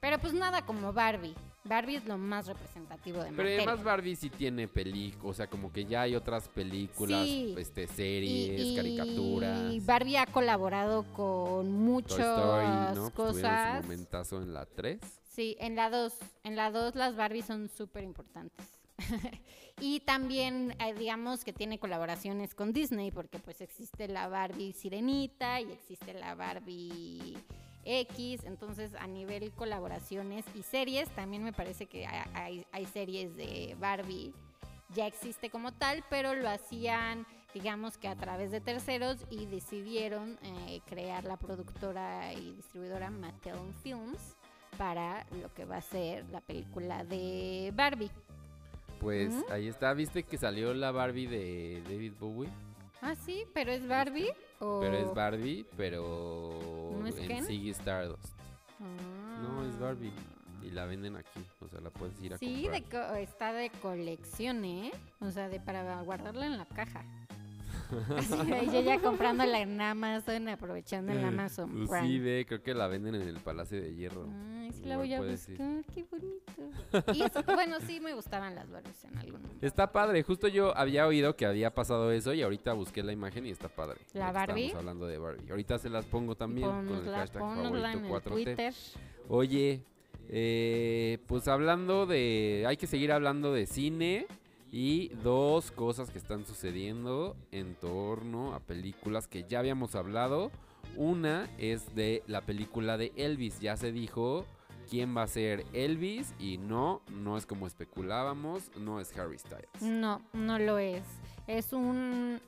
Pero pues nada como Barbie. Barbie es lo más representativo de Pero Mattel. además Barbie sí tiene películas, o sea, como que ya hay otras películas, Sí. este, Y- series, y caricaturas. Barbie ha colaborado con muchas Story, ¿no? Pues cosas. su momentazo en la 3. Sí, en la 2. En la 2 las Barbies son súper importantes. y también, eh, digamos que tiene colaboraciones con Disney, porque pues existe la Barbie Sirenita y existe la Barbie X. Entonces, a nivel colaboraciones y series, también me parece que hay, series de Barbie. Ya existe como tal, pero lo hacían, digamos que a través de terceros y decidieron eh, crear la productora y distribuidora Mattel Films para lo que va a ser la película de Barbie. Pues Ujú. ahí está, ¿viste que salió la Barbie de David Bowie? Ah, sí, pero es Barbie o Pero es Barbie, pero ¿No es en Ken? Ziggy Stardust. No, es Barbie. Ah. Y la venden aquí, o sea, la puedes ir a Sí, comprar. co- está de colección, ¿eh? O sea, de para guardarla en la caja. Así, yo ya comprándola en Amazon, aprovechando el Amazon Pues Prime. sí, ve, creo que la venden en el Palacio de Hierro. Ay, sí la voy a puedes ir. buscar, qué bonito. Y eso, bueno, sí me gustaban las Barbies en algún momento. Está padre, justo yo había oído que había pasado eso y ahorita busqué la imagen y está padre. ¿La Barbie? Estamos hablando de Barbie. Ahorita se las pongo también con el hashtag favorito 4T. Twitter. Oye, eh, pues hablando de... Hay que seguir hablando de cine y dos cosas que están sucediendo en torno a películas que ya habíamos hablado. Una es de la película de Elvis. Ya se dijo quién va a ser Elvis y no, no es como especulábamos, no es Harry Styles. No, no lo es. Es un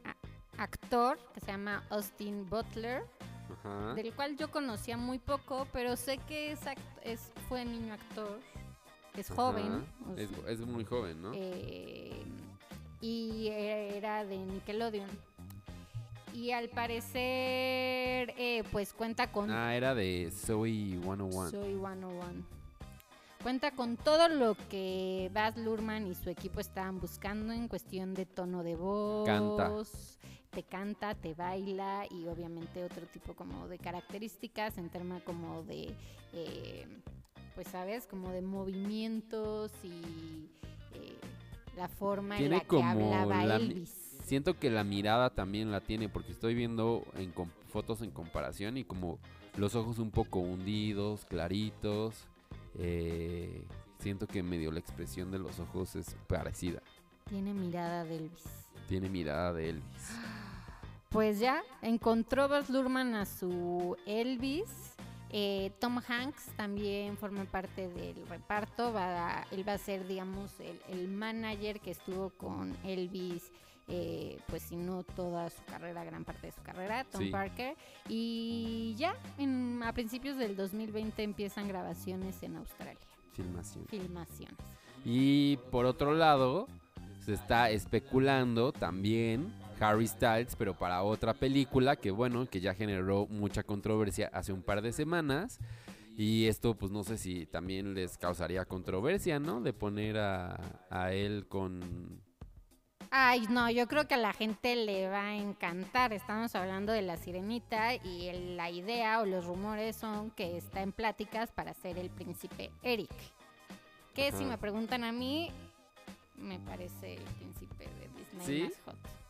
actor que se llama Austin Butler, Ajá. del cual yo conocía muy poco, pero sé que es, es fue niño actor, es joven, o Es, sea, es muy joven, ¿no? eh, y era de Nickelodeon. Y al parecer, eh, pues cuenta con Ah, era de Zoe 101. Soy 101. Cuenta con todo lo que Baz Luhrmann y su equipo estaban buscando en cuestión de tono de voz. Canta. Te canta, te baila y obviamente otro tipo como de características en tema como de, eh, pues sabes, como de movimientos y eh, la forma Tiene en la que como hablaba la Elvis. Siento que la mirada también la tiene porque estoy viendo en fotos en comparación y como los ojos un poco hundidos, claritos. eh, siento que medio la expresión de los ojos es parecida. Tiene mirada de Elvis. Tiene mirada de Elvis. Pues ya, encontró Baz Luhrmann a su Elvis. Eh, Tom Hanks también forma parte del reparto. Va a- él va a ser, digamos, el, el manager que estuvo con Elvis, eh, pues si no toda su carrera, gran parte de su carrera, Tom Sí. Parker. Y ya, en- a principios del 2020 empiezan grabaciones en Australia, Filmación. filmaciones. Y por otro lado, se está especulando también Harry Styles, pero para otra película que bueno, que ya generó mucha controversia hace un par de semanas. Y esto pues no sé si también les causaría controversia, ¿no? De poner a, a él con... Ay, no, yo creo que a la gente le va a encantar. Estamos hablando de la sirenita y el- la idea o los rumores son que está en pláticas para ser el príncipe Eric. Que si me preguntan a mí, me parece el príncipe de hay ¿Sí? más hot.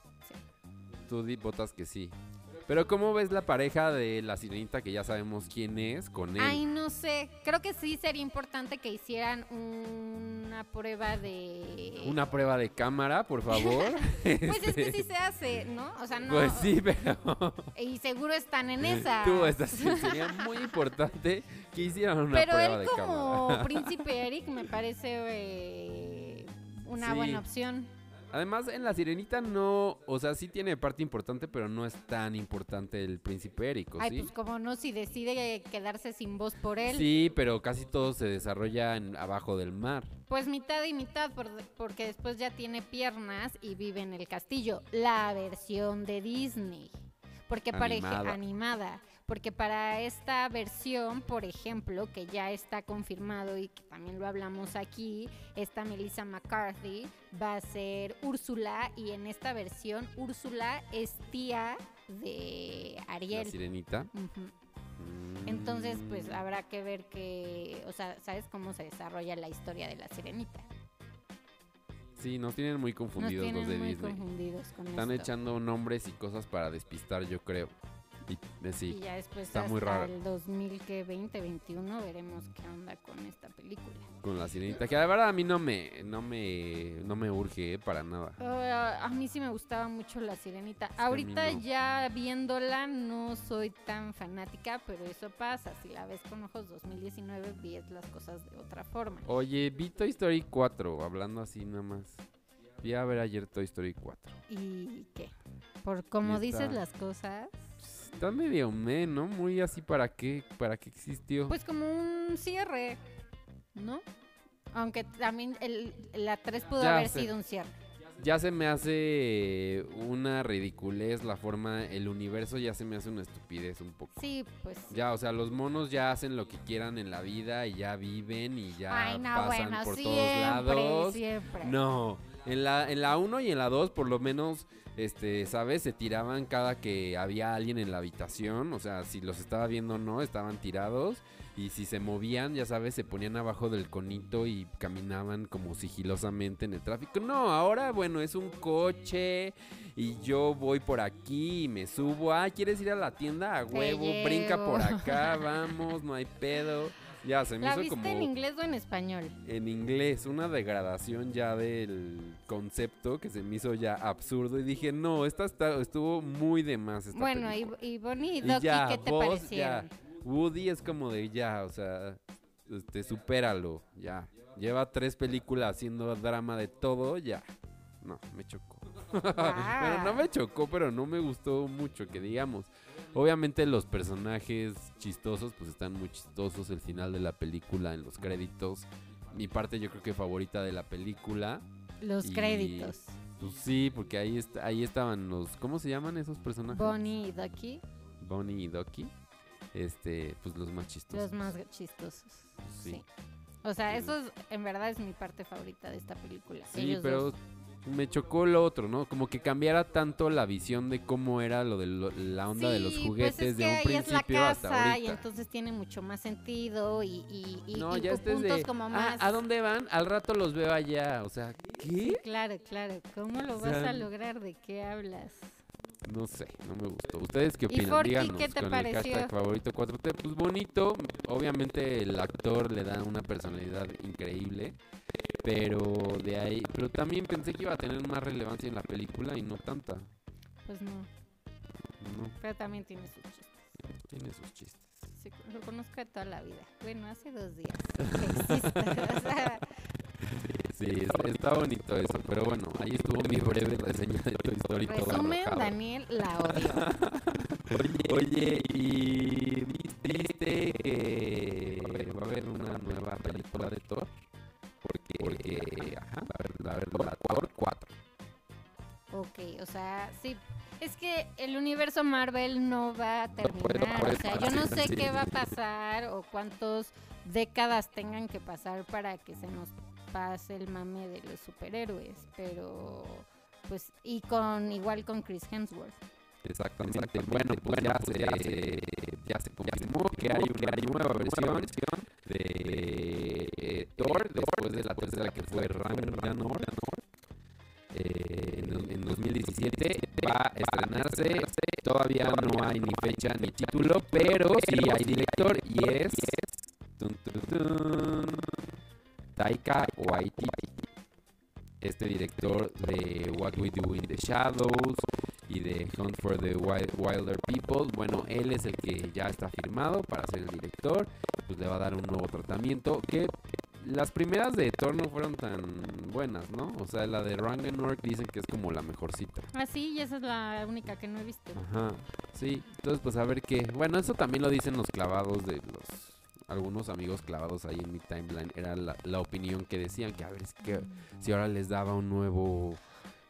Tú votas que sí. Pero ¿cómo ves la pareja de la sirenita que ya sabemos quién es con él? Ay, no sé. Creo que sí sería importante que hicieran una prueba de. Una prueba de cámara, por favor. Pues es que Este, sí se hace, ¿no? O sea, no. Pues sí, pero Y seguro están en esa. tú estás, sería muy importante que hicieran una Pero prueba él de como cámara. príncipe Eric me parece eh, una Sí. buena opción. Además, en la sirenita no, o sea, sí tiene parte importante, pero no es tan importante el príncipe Eric, ¿o Ay, sí? pues como no, si decide quedarse sin voz por él, Sí, pero casi todo se desarrolla en, abajo del mar. pues mitad y mitad, por- porque después ya tiene piernas y vive en el castillo. La versión de Disney. Porque para ej- Animada. Porque para esta versión, por ejemplo, que ya está confirmado y que también lo hablamos aquí, esta Melissa McCarthy va a ser Úrsula y en esta versión Úrsula es tía de La Ariel. sirenita. Ujú. Mm. Entonces, pues habrá que ver que, o sea, ¿sabes cómo se desarrolla la historia de la sirenita? Sí, nos tienen muy Nos confundidos los de tienen muy Disney. confundidos con Están esto. echando nombres y cosas para despistar, yo creo. Y eh, sí, Y ya después está hasta muy raro. el 2020, 21 veremos qué onda con esta película. con la sirenita. Que la verdad a mí no me, no me, no me urge eh, para nada. A mí sí me gustaba mucho la sirenita. Ahorita no. ya viéndola no soy tan fanática, pero eso pasa. Si la ves con ojos 2019, ves las cosas de otra forma. Oye, vi Toy Story 4, hablando así nada más. Fui a ver ayer Toy Story 4. ¿Y qué? Por está- dices las cosas, Está medio me, ¿no? Muy así para qué, para qué existió. pues como un cierre, ¿no? Aunque también el, la 3 pudo Ya haber sido un cierre. Ya se me hace una ridiculez la forma, el universo ya se me hace una estupidez un poco. Sí, pues. Ya, o sea, los monos ya hacen lo que quieran en la vida y ya viven y ya Ay, no, pasan bueno, por siempre, todos lados. siempre. No, en la en la 1 y en la 2 por lo menos este, ¿sabes? Se tiraban cada que había alguien en la habitación, o sea, si los estaba viendo o no, estaban tirados y si se movían, ya sabes, se ponían abajo del conito y caminaban como sigilosamente en el tráfico. No, ahora bueno, es un coche y yo voy por aquí y me subo. Ah, ¿quieres ir a la tienda? A huevo, brinca por acá, vamos, no hay pedo. Ya, se me ¿La hizo viste como en inglés o en español? en inglés, una degradación ya del concepto que se me hizo ya absurdo y dije, no, esta está- estuvo muy de más esta Bueno, y, película". y Bonnie y ya, ¿qué te vos, parecieron? Woody es como de ya, o sea, este, supéralo, ya. Lleva tres películas haciendo drama de todo, ya. No, me chocó. bueno, no me chocó, pero no me gustó mucho, que digamos. Obviamente los personajes chistosos, pues están muy chistosos. El final de la película en los créditos. Mi parte yo creo que favorita de la película. Los y- créditos. Pues sí, porque ahí, est- ahí estaban los... ¿Cómo se llaman esos personajes? Bonnie y Ducky, Bonnie y Ducky. Este, pues los más chistosos. los más chistosos. Sí. Sí. O sea, Sí. eso es- en verdad es mi parte favorita de esta película. Sí, ellos pero dos. Me chocó lo otro, ¿no? Como que cambiara tanto la visión de cómo era lo de lo- la onda de los Sí, pues juguetes es de que un ahí es la principio hasta casa y ahorita. entonces tiene mucho más sentido y, y, y, no, y ya estés puntos de, como "Ah, más... ¿a dónde van? Al rato los veo allá. O sea, ¿qué? Claro, claro. ¿Cómo lo O vas a lograr? ¿De qué hablas? No sé, no me gustó. ¿Ustedes qué ¿Y opinan? Forky, Díganos qué te con pareció? el hashtag favorito 4T. Pues bonito, obviamente el actor le da una personalidad increíble, pero de ahí, pero también pensé que iba a tener más relevancia en la película y no tanta. Pues no, No, pero también tiene sus chistes. tiene sus chistes. Sí, lo conozco de toda la vida. Bueno, hace dos días que existe. o sea, Sí, es- está bonito eso, pero bueno, ahí estuvo mi breve reseña de Toy Story resumen. Daniel la odio. Oye, y viste que va a haber una nueva película de Thor, porque, porque ajá, va a haber, va a haber la Thor 4. Ok, o sea, sí. Es que el universo Marvel no va a terminar. O sea, yo no sé qué va a pasar o cuántas décadas tengan que pasar para que se nos pase el mame de los superhéroes, pero pues y con igual con Chris Hemsworth. Exactamente. Bueno, pues ya, se, ya, se, ya se confirmó que hay una, hay una nueva versión, versión de eh, Thor después de la tercera que fue Ragnarok. Eh, en, en, 2017 va a estrenarse. Todavía no hay ni fecha ni título, pero sí hay director. Director de What We Do in the Shadows y de Hunt for the Wild- Wilder People. Bueno, él es el que ya está firmado para ser el director. Pues le va a dar un nuevo tratamiento que las primeras de Thor no fueron tan buenas, ¿no? O sea, la de Ragnarok dicen que es como la mejorcita. Ah, sí, y esa es la única que no he visto. Ajá, sí. Entonces, pues a ver qué. Bueno, eso también lo dicen los clavados de los. Algunos amigos clavados ahí en mi timeline. Era la, la opinión que decían que a ver es que si ahora les daba un nuevo.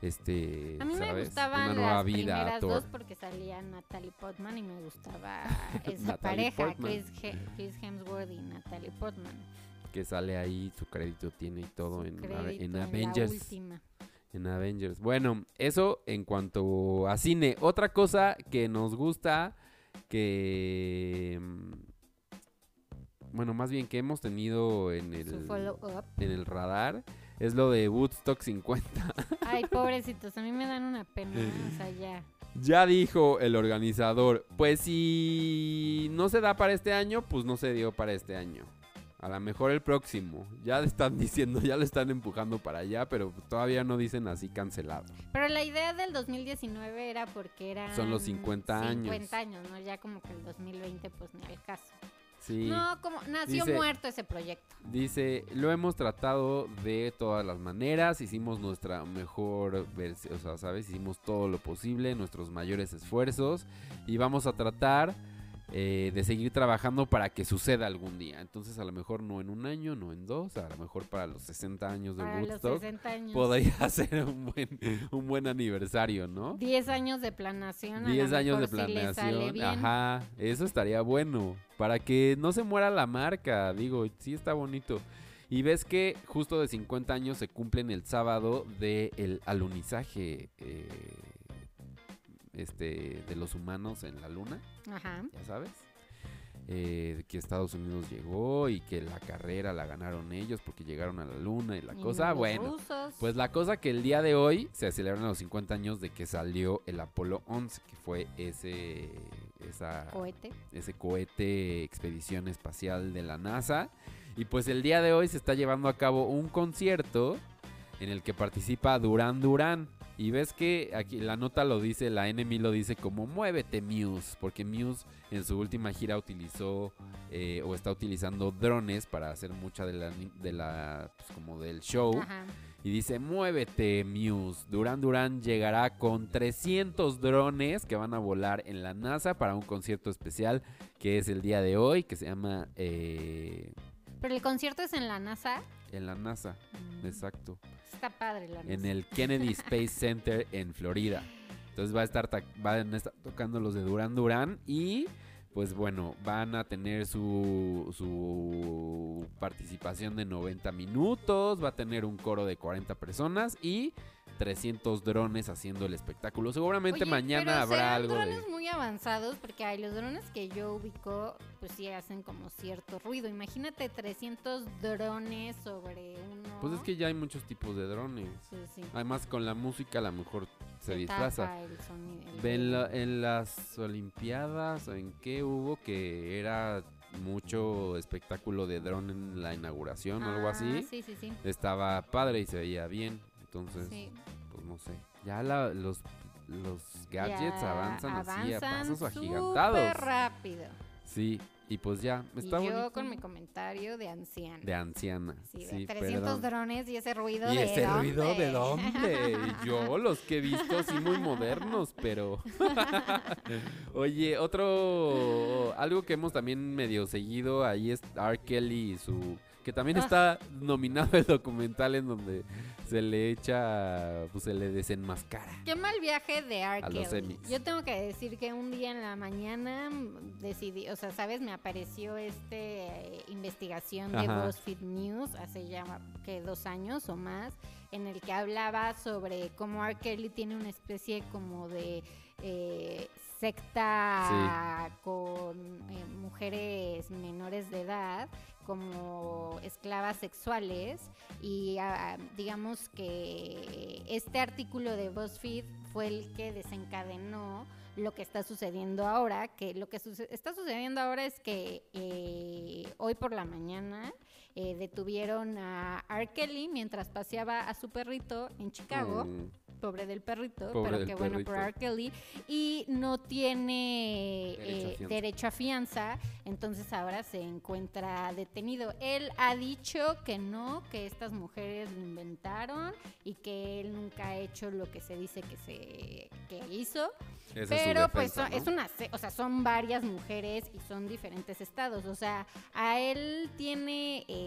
Este. A mí me gustaban Una nueva las vida primeras Thor. dos porque salía Natalie Portman y me gustaba esa pareja. Chris, He- Chris Hemsworth y Natalie Portman. Que sale ahí, su crédito tiene y todo en, en Avengers. última. En Avengers. Bueno, eso en cuanto a cine. Otra cosa que nos gusta, que... Bueno, más bien que hemos tenido en el, en el radar, es lo de Woodstock 50. Ay, pobrecitos, a mí me dan una pena. O sea, ya. ya dijo el organizador, pues si no se da para este año, pues no se dio para este año. A lo mejor el próximo. Ya le están diciendo, ya lo están empujando para allá, pero todavía no dicen así cancelado. Pero la idea del 2019 era porque eran Son los 50 años. 50 años, ¿no? Ya como que el 2020 pues ni al caso. Sí. No, como nació Dice- muerto ese proyecto. Dice, lo hemos tratado de todas las maneras, hicimos nuestra mejor versión, o sea, ¿sabes? Hicimos todo lo posible, nuestros mayores esfuerzos y vamos a tratar eh, de seguir trabajando para que suceda algún día. Entonces, a lo mejor no en un año, no en dos, a lo mejor para los 60 años de Para los Woodstock 60 años. podría ser un buen, un buen aniversario, ¿no? 10 años de lo 10 años de planeación. Ajá, eso estaría bueno. Para que no se muera la marca. Digo, sí está bonito. Y ves que justo de 50 años se cumplen el sábado del alunizaje eh, este, de los humanos en la luna, Ajá. ya sabes. Eh, que Estados Unidos llegó y que la carrera la ganaron ellos porque llegaron a la luna y la Y cosa. Bueno, rusos. pues la cosa que el día de hoy se celebran los 50 años de que salió el Apolo 11, que fue ese, esa, cohete. ese cohete expedición espacial de la NASA. Y pues el día de hoy se está llevando a cabo un concierto en el que participa Durán Durán. Y ves que aquí la nota lo dice, la NMI lo dice como muévete Muse, porque Muse en su última gira utilizó eh, o está utilizando drones para hacer mucha de la, de la pues, como del show. Ajá. Y dice, muévete Muse. Duran Duran llegará con 300 drones que van a volar en la NASA para un concierto especial que es el día de hoy, que se llama eh, Pero el concierto es en la NASA. En la NASA. Mm, Exacto. Está padre la NASA. En el Kennedy Space Center en Florida. Entonces va a estar, ta- van a estar tocando los de Duran Duran y pues bueno, van a tener su, su participación de 90 minutos, va a tener un coro de 40 personas y 300 drones haciendo el espectáculo. Seguramente Oye, mañana pero habrá serán algo de... drones muy avanzados porque hay los drones que yo ubico, pues sí hacen como cierto ruido. Imagínate 300 drones sobre uno. Pues es que ya hay muchos tipos de drones. Sí, sí. Además con la música a lo mejor se Se disfraza. el sonido, el En, la- en las Olimpiadas, ¿en qué hubo que era mucho espectáculo de dron en la inauguración o algo Ah, así? Sí, sí, sí. Estaba padre y se veía bien. Entonces, sí. pues no sé. Ya la- los, los gadgets Ya avanzan, así a pasos súper agigantados. rápido. Sí, y pues ya, Y está yo bonito. con mi comentario de anciana. De anciana. Sí, de sí, 300 perdón. drones y ese ruido ¿Y de ese ruido de dónde? dónde? Yo los que he visto sí muy modernos, pero... Oye, otro... Algo que hemos también medio seguido ahí es R. Kelly y su... Que también Ah. está nominado el documental en donde se le echa... Pues se le desenmascara. Qué mal viaje de R. A los Kelly. Emmys. Yo tengo que decir que un día en la mañana decidí, o sea, sabes, me apareció este eh, investigación de Ajá. BuzzFeed News hace ya que dos años o más, en el que hablaba sobre cómo R. Kelly tiene una especie como de eh, secta con eh, mujeres menores de edad como esclavas sexuales y ah, digamos que este artículo de BuzzFeed fue el que desencadenó lo que está sucediendo ahora, que lo que está sucediendo ahora es que eh, hoy por la mañana eh, detuvieron a R. Kelly mientras paseaba a su perrito en Chicago. Mm, Pobre del perrito, Pobre pero del qué bueno por. R. Kelly. Y no tiene Derecho a eh, fianza. derecho a fianza, entonces ahora se encuentra detenido. Él ha dicho que no, que estas mujeres lo inventaron y que él nunca ha hecho lo que se dice que se que hizo. esa Pero pues son- ¿no? es una, o sea, son varias mujeres y son diferentes estados. O sea, a él tiene, eh,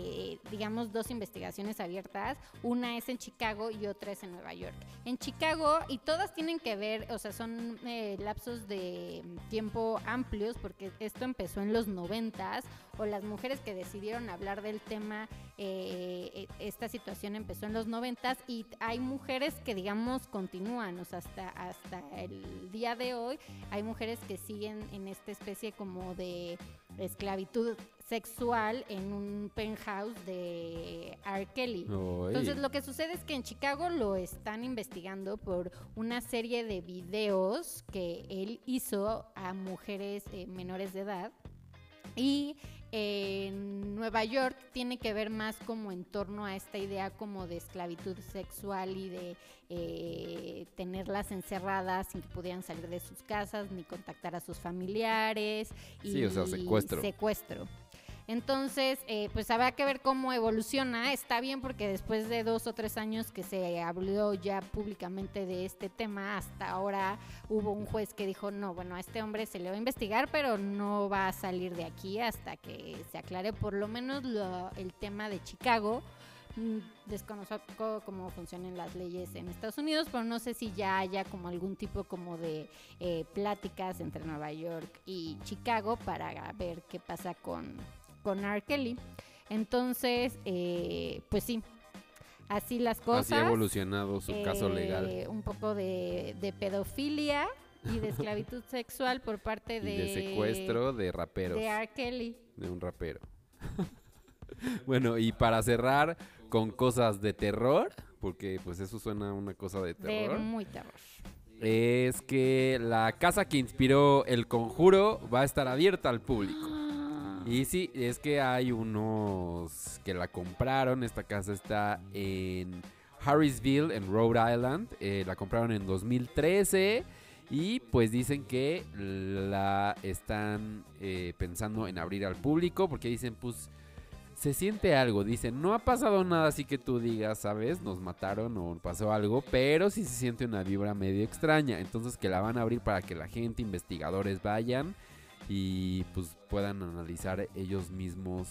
digamos, dos investigaciones abiertas. Una es en Chicago y otra es en Nueva York. En Chicago, y todas tienen que ver, o sea, son eh, lapsos de tiempo amplios, porque esto empezó en los noventas, o las mujeres que decidieron hablar del tema, eh, eh, esta situación empezó en los noventas, y hay mujeres que, digamos, continúan, o sea, hasta, hasta el día de hoy, hay mujeres que siguen en esta especie como de esclavitud sexual en un penthouse de R. Kelly. Entonces lo que sucede es que en Chicago lo están investigando por una serie de videos que él hizo a mujeres eh, menores de edad. Y en Nueva York tiene que ver más como en torno a esta idea como de esclavitud sexual y de eh, tenerlas encerradas sin que pudieran salir de sus casas ni contactar a sus familiares. Y Sí, o sea, secuestro. Secuestro. Entonces, eh, pues habrá que ver cómo evoluciona. Está bien porque después de dos o tres años que se habló ya públicamente de este tema, hasta ahora hubo un juez que dijo, no, bueno, a este hombre se le va a investigar, pero no va a salir de aquí hasta que se aclare por lo menos el tema de Chicago. Mm, Desconozco cómo funcionan las leyes en Estados Unidos, pero no sé si ya haya como algún tipo como de eh, pláticas entre Nueva York y Chicago para ver qué pasa con, con R. Kelly. Entonces, eh, pues sí, así las cosas. Así ha evolucionado su caso Eh, legal. Un poco de, de pedofilia y de esclavitud sexual por parte Y de, de secuestro de raperos. de R. Kelly. de un rapero. bueno, y para cerrar con cosas de terror, porque pues eso suena a una cosa de De terror, muy terror. es que la casa que inspiró el conjuro va a estar abierta al público. Y sí, es que hay unos que la compraron. Esta casa está en Harrisville, en Rhode Island. Eh, la compraron en 2013. Y pues dicen que la están eh, pensando en abrir al público. Porque dicen, pues se siente algo. Dicen, no ha pasado nada así que tú digas, ¿sabes? Nos mataron o pasó algo. Pero sí se siente una vibra medio extraña. Entonces que la van a abrir para que la gente, investigadores vayan. Y pues puedan analizar ellos mismos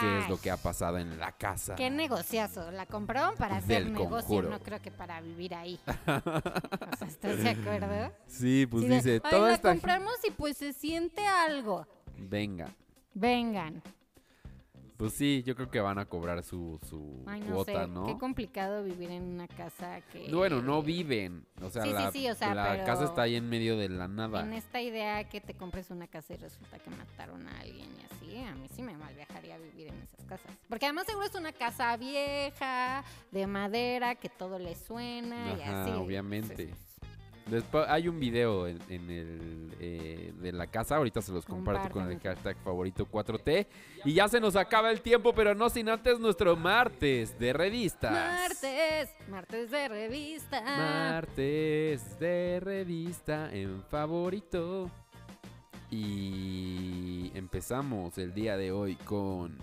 qué es lo que ha pasado en la casa. Qué negociazo. La compraron para hacer Del negocio, conjuro. no creo que para vivir ahí. o sea, ¿estás de acuerdo? Sí, pues Sí, de, dice, "Ay, toda la esta compramos y pues se siente algo. Venga. Vengan. Pues sí, yo creo que van a cobrar su, su Ay, no cuota, sé. ¿no? Qué complicado vivir en una casa que. Bueno, no viven. O sea, Sí, la, sí, o sea, la pero casa está ahí en medio de la nada. En esta idea que te compres una casa y resulta que mataron a alguien y así, a mí sí me mal viajaría a vivir en esas casas. Porque además seguro es una casa vieja, de madera, que todo le suena y así. obviamente. Entonces, Después hay un video en, en el eh, de la casa, ahorita se los comparto con el hashtag favorito 4T. Y ya se nos acaba el tiempo, pero no sin antes nuestro martes de revistas. Martes, martes de revista. Martes de revista en favorito. Y empezamos el día de hoy con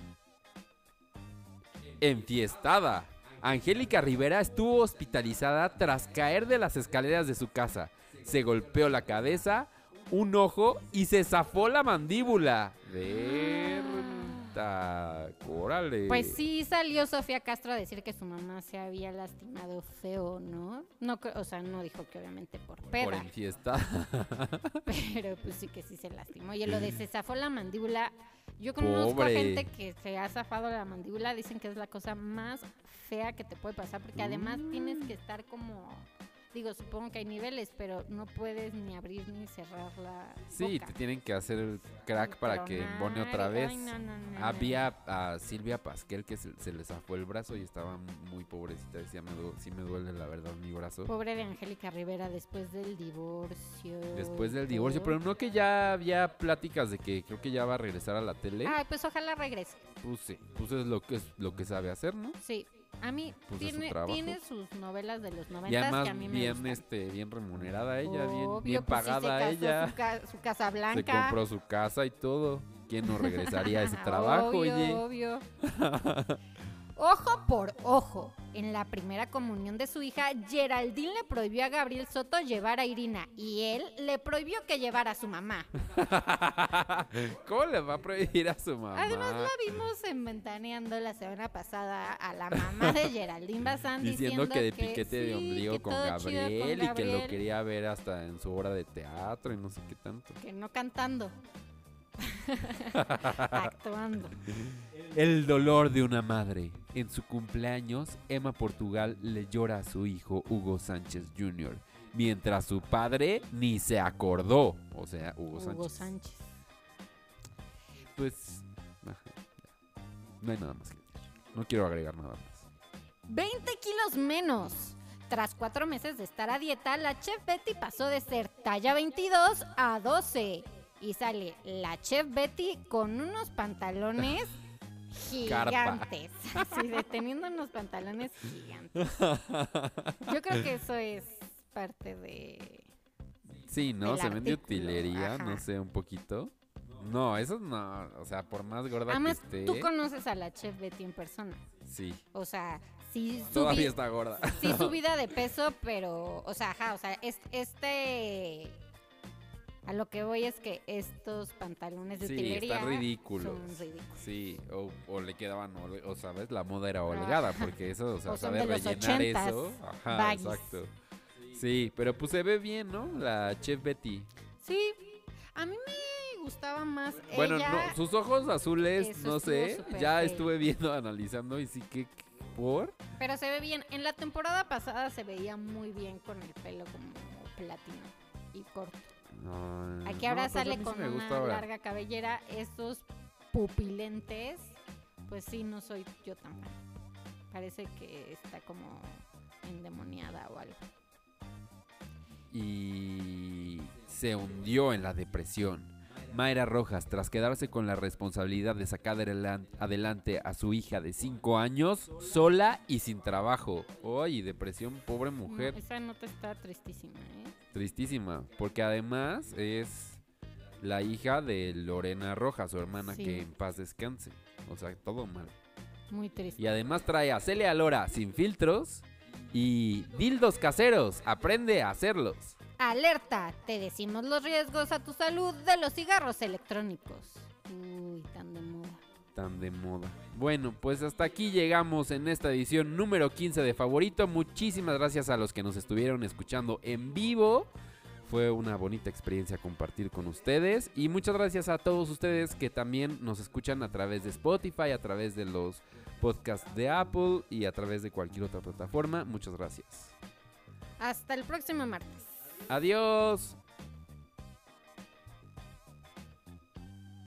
Enfiestada. Angélica Rivera estuvo hospitalizada tras caer de las escaleras de su casa. Se golpeó la cabeza, un ojo y se zafó la mandíbula. Verta, órale. Pues sí salió Sofía Castro a decir que su mamá se había lastimado feo, ¿no? No, o sea, no dijo que obviamente por Por peda, enfiestada. pero pues sí que sí se lastimó. Y lo de se zafó la mandíbula, yo conozco Pobre. gente que se ha zafado la mandíbula, dicen que es la cosa más fea que te puede pasar, porque además tienes que estar como digo, supongo que hay niveles, pero no puedes ni abrir ni cerrar la Sí, boca. te tienen que hacer el crack para que embone otra vez. ay, no, no, no. Había a Silvia Pasquel que se, se le zafó el brazo y estaba muy pobrecita. Decía, me sí me duele la verdad mi brazo. Pobre de Angélica Rivera después del divorcio. Después del divorcio, pero no que ya había pláticas de que creo que ya va a regresar a la tele. Ay, pues ojalá regrese. Pues sí, pues es lo que es lo que sabe hacer, ¿no? Sí. A mí Pues su tiene, tiene sus novelas de los 90 Y además que a mí me bien gustan. este bien remunerada ella, bien, Obvio, bien pues sí, se pagada casó ella. Su, ca- su casa Se blanca. compró su casa y todo. ¿Quién no regresaría a ese trabajo, obvio, oye? obvio. Ojo por ojo. En la primera comunión de su hija, Geraldine le prohibió a Gabriel Soto llevar a Irina y él le prohibió que llevara a su mamá. ¿Cómo le va a prohibir a su mamá? Además, la vimos en Ventaneando la semana pasada a la mamá de Geraldine Bazán diciendo, que de que piquete de ombligo con chido con Gabriel, y que lo Gabriel, quería ver hasta en su obra de teatro y no sé qué tanto. que no cantando. Actuando. El dolor de una madre. En su cumpleaños, Emma Portugal le llora a su hijo Hugo Sánchez Jr., mientras su padre ni se acordó. O sea, Hugo, Hugo Sánchez. Sánchez. Pues, no hay nada más que decir. No quiero agregar nada más. 20 kilos menos. Tras cuatro meses de estar a dieta, la chef Betty pasó de ser talla 22 a 12. Y sale la chef Betty con unos pantalones Carpa. gigantes. Así de teniendo unos pantalones gigantes. Yo creo que eso es parte de... Sí, ¿no? Se vende utilería, no sé, un poquito. No, eso no. O sea, por más gorda Además, que esté. tú conoces a la chef Betty en persona. Sí, O sea, sí todavía está gorda. sí subida de peso, pero, o sea, ajá, o sea, es- este, a lo que voy es que estos pantalones de Sí, utilería están ridículos. son ridículos. Sí, o, o le quedaban, o sabes, la moda era holgada, porque eso, o sea, O saber rellenar 80s, eso. Ajá, baggies. exacto. Sí, pero pues se ve bien, ¿no? La chef Betty. Sí, a mí me gustaba más Bueno, ella. no, sus ojos azules, no sé, ya feo. estuve viendo, analizando y sí que, ¿por? Pero se ve bien. En la temporada pasada se veía muy bien con el pelo como platino y corto. No, Aquí no, ahora pues sí con gusta una ahora. larga cabellera. Estos pupilentes, pues sí, no soy yo tan fan. Parece que está como endemoniada o algo. y se hundió en la depresión. Mayra Rojas, tras quedarse con la responsabilidad de sacar adelan- adelante a su hija de 5 años, sola y sin trabajo. ¡Ay, depresión, pobre No, mujer! esa nota está tristísima, ¿eh? Tristísima, porque además es la hija de Lorena Rojas, su hermana, Sí. que en paz descanse. O sea, todo mal. Muy triste. Y además trae a Celia Lora sin filtros y dildos caseros. Aprende a hacerlos. Alerta, te decimos los riesgos a tu salud de los cigarros electrónicos. Uy, tan de moda. tan de moda. Bueno, pues hasta aquí llegamos en esta edición número 15 de Favorito. Muchísimas gracias a los que nos estuvieron escuchando en vivo. Fue una bonita experiencia compartir con ustedes. Y muchas gracias a todos ustedes que también nos escuchan a través de Spotify, a través de los podcasts de Apple y a través de cualquier otra plataforma. Muchas gracias. Hasta el próximo martes. Adiós.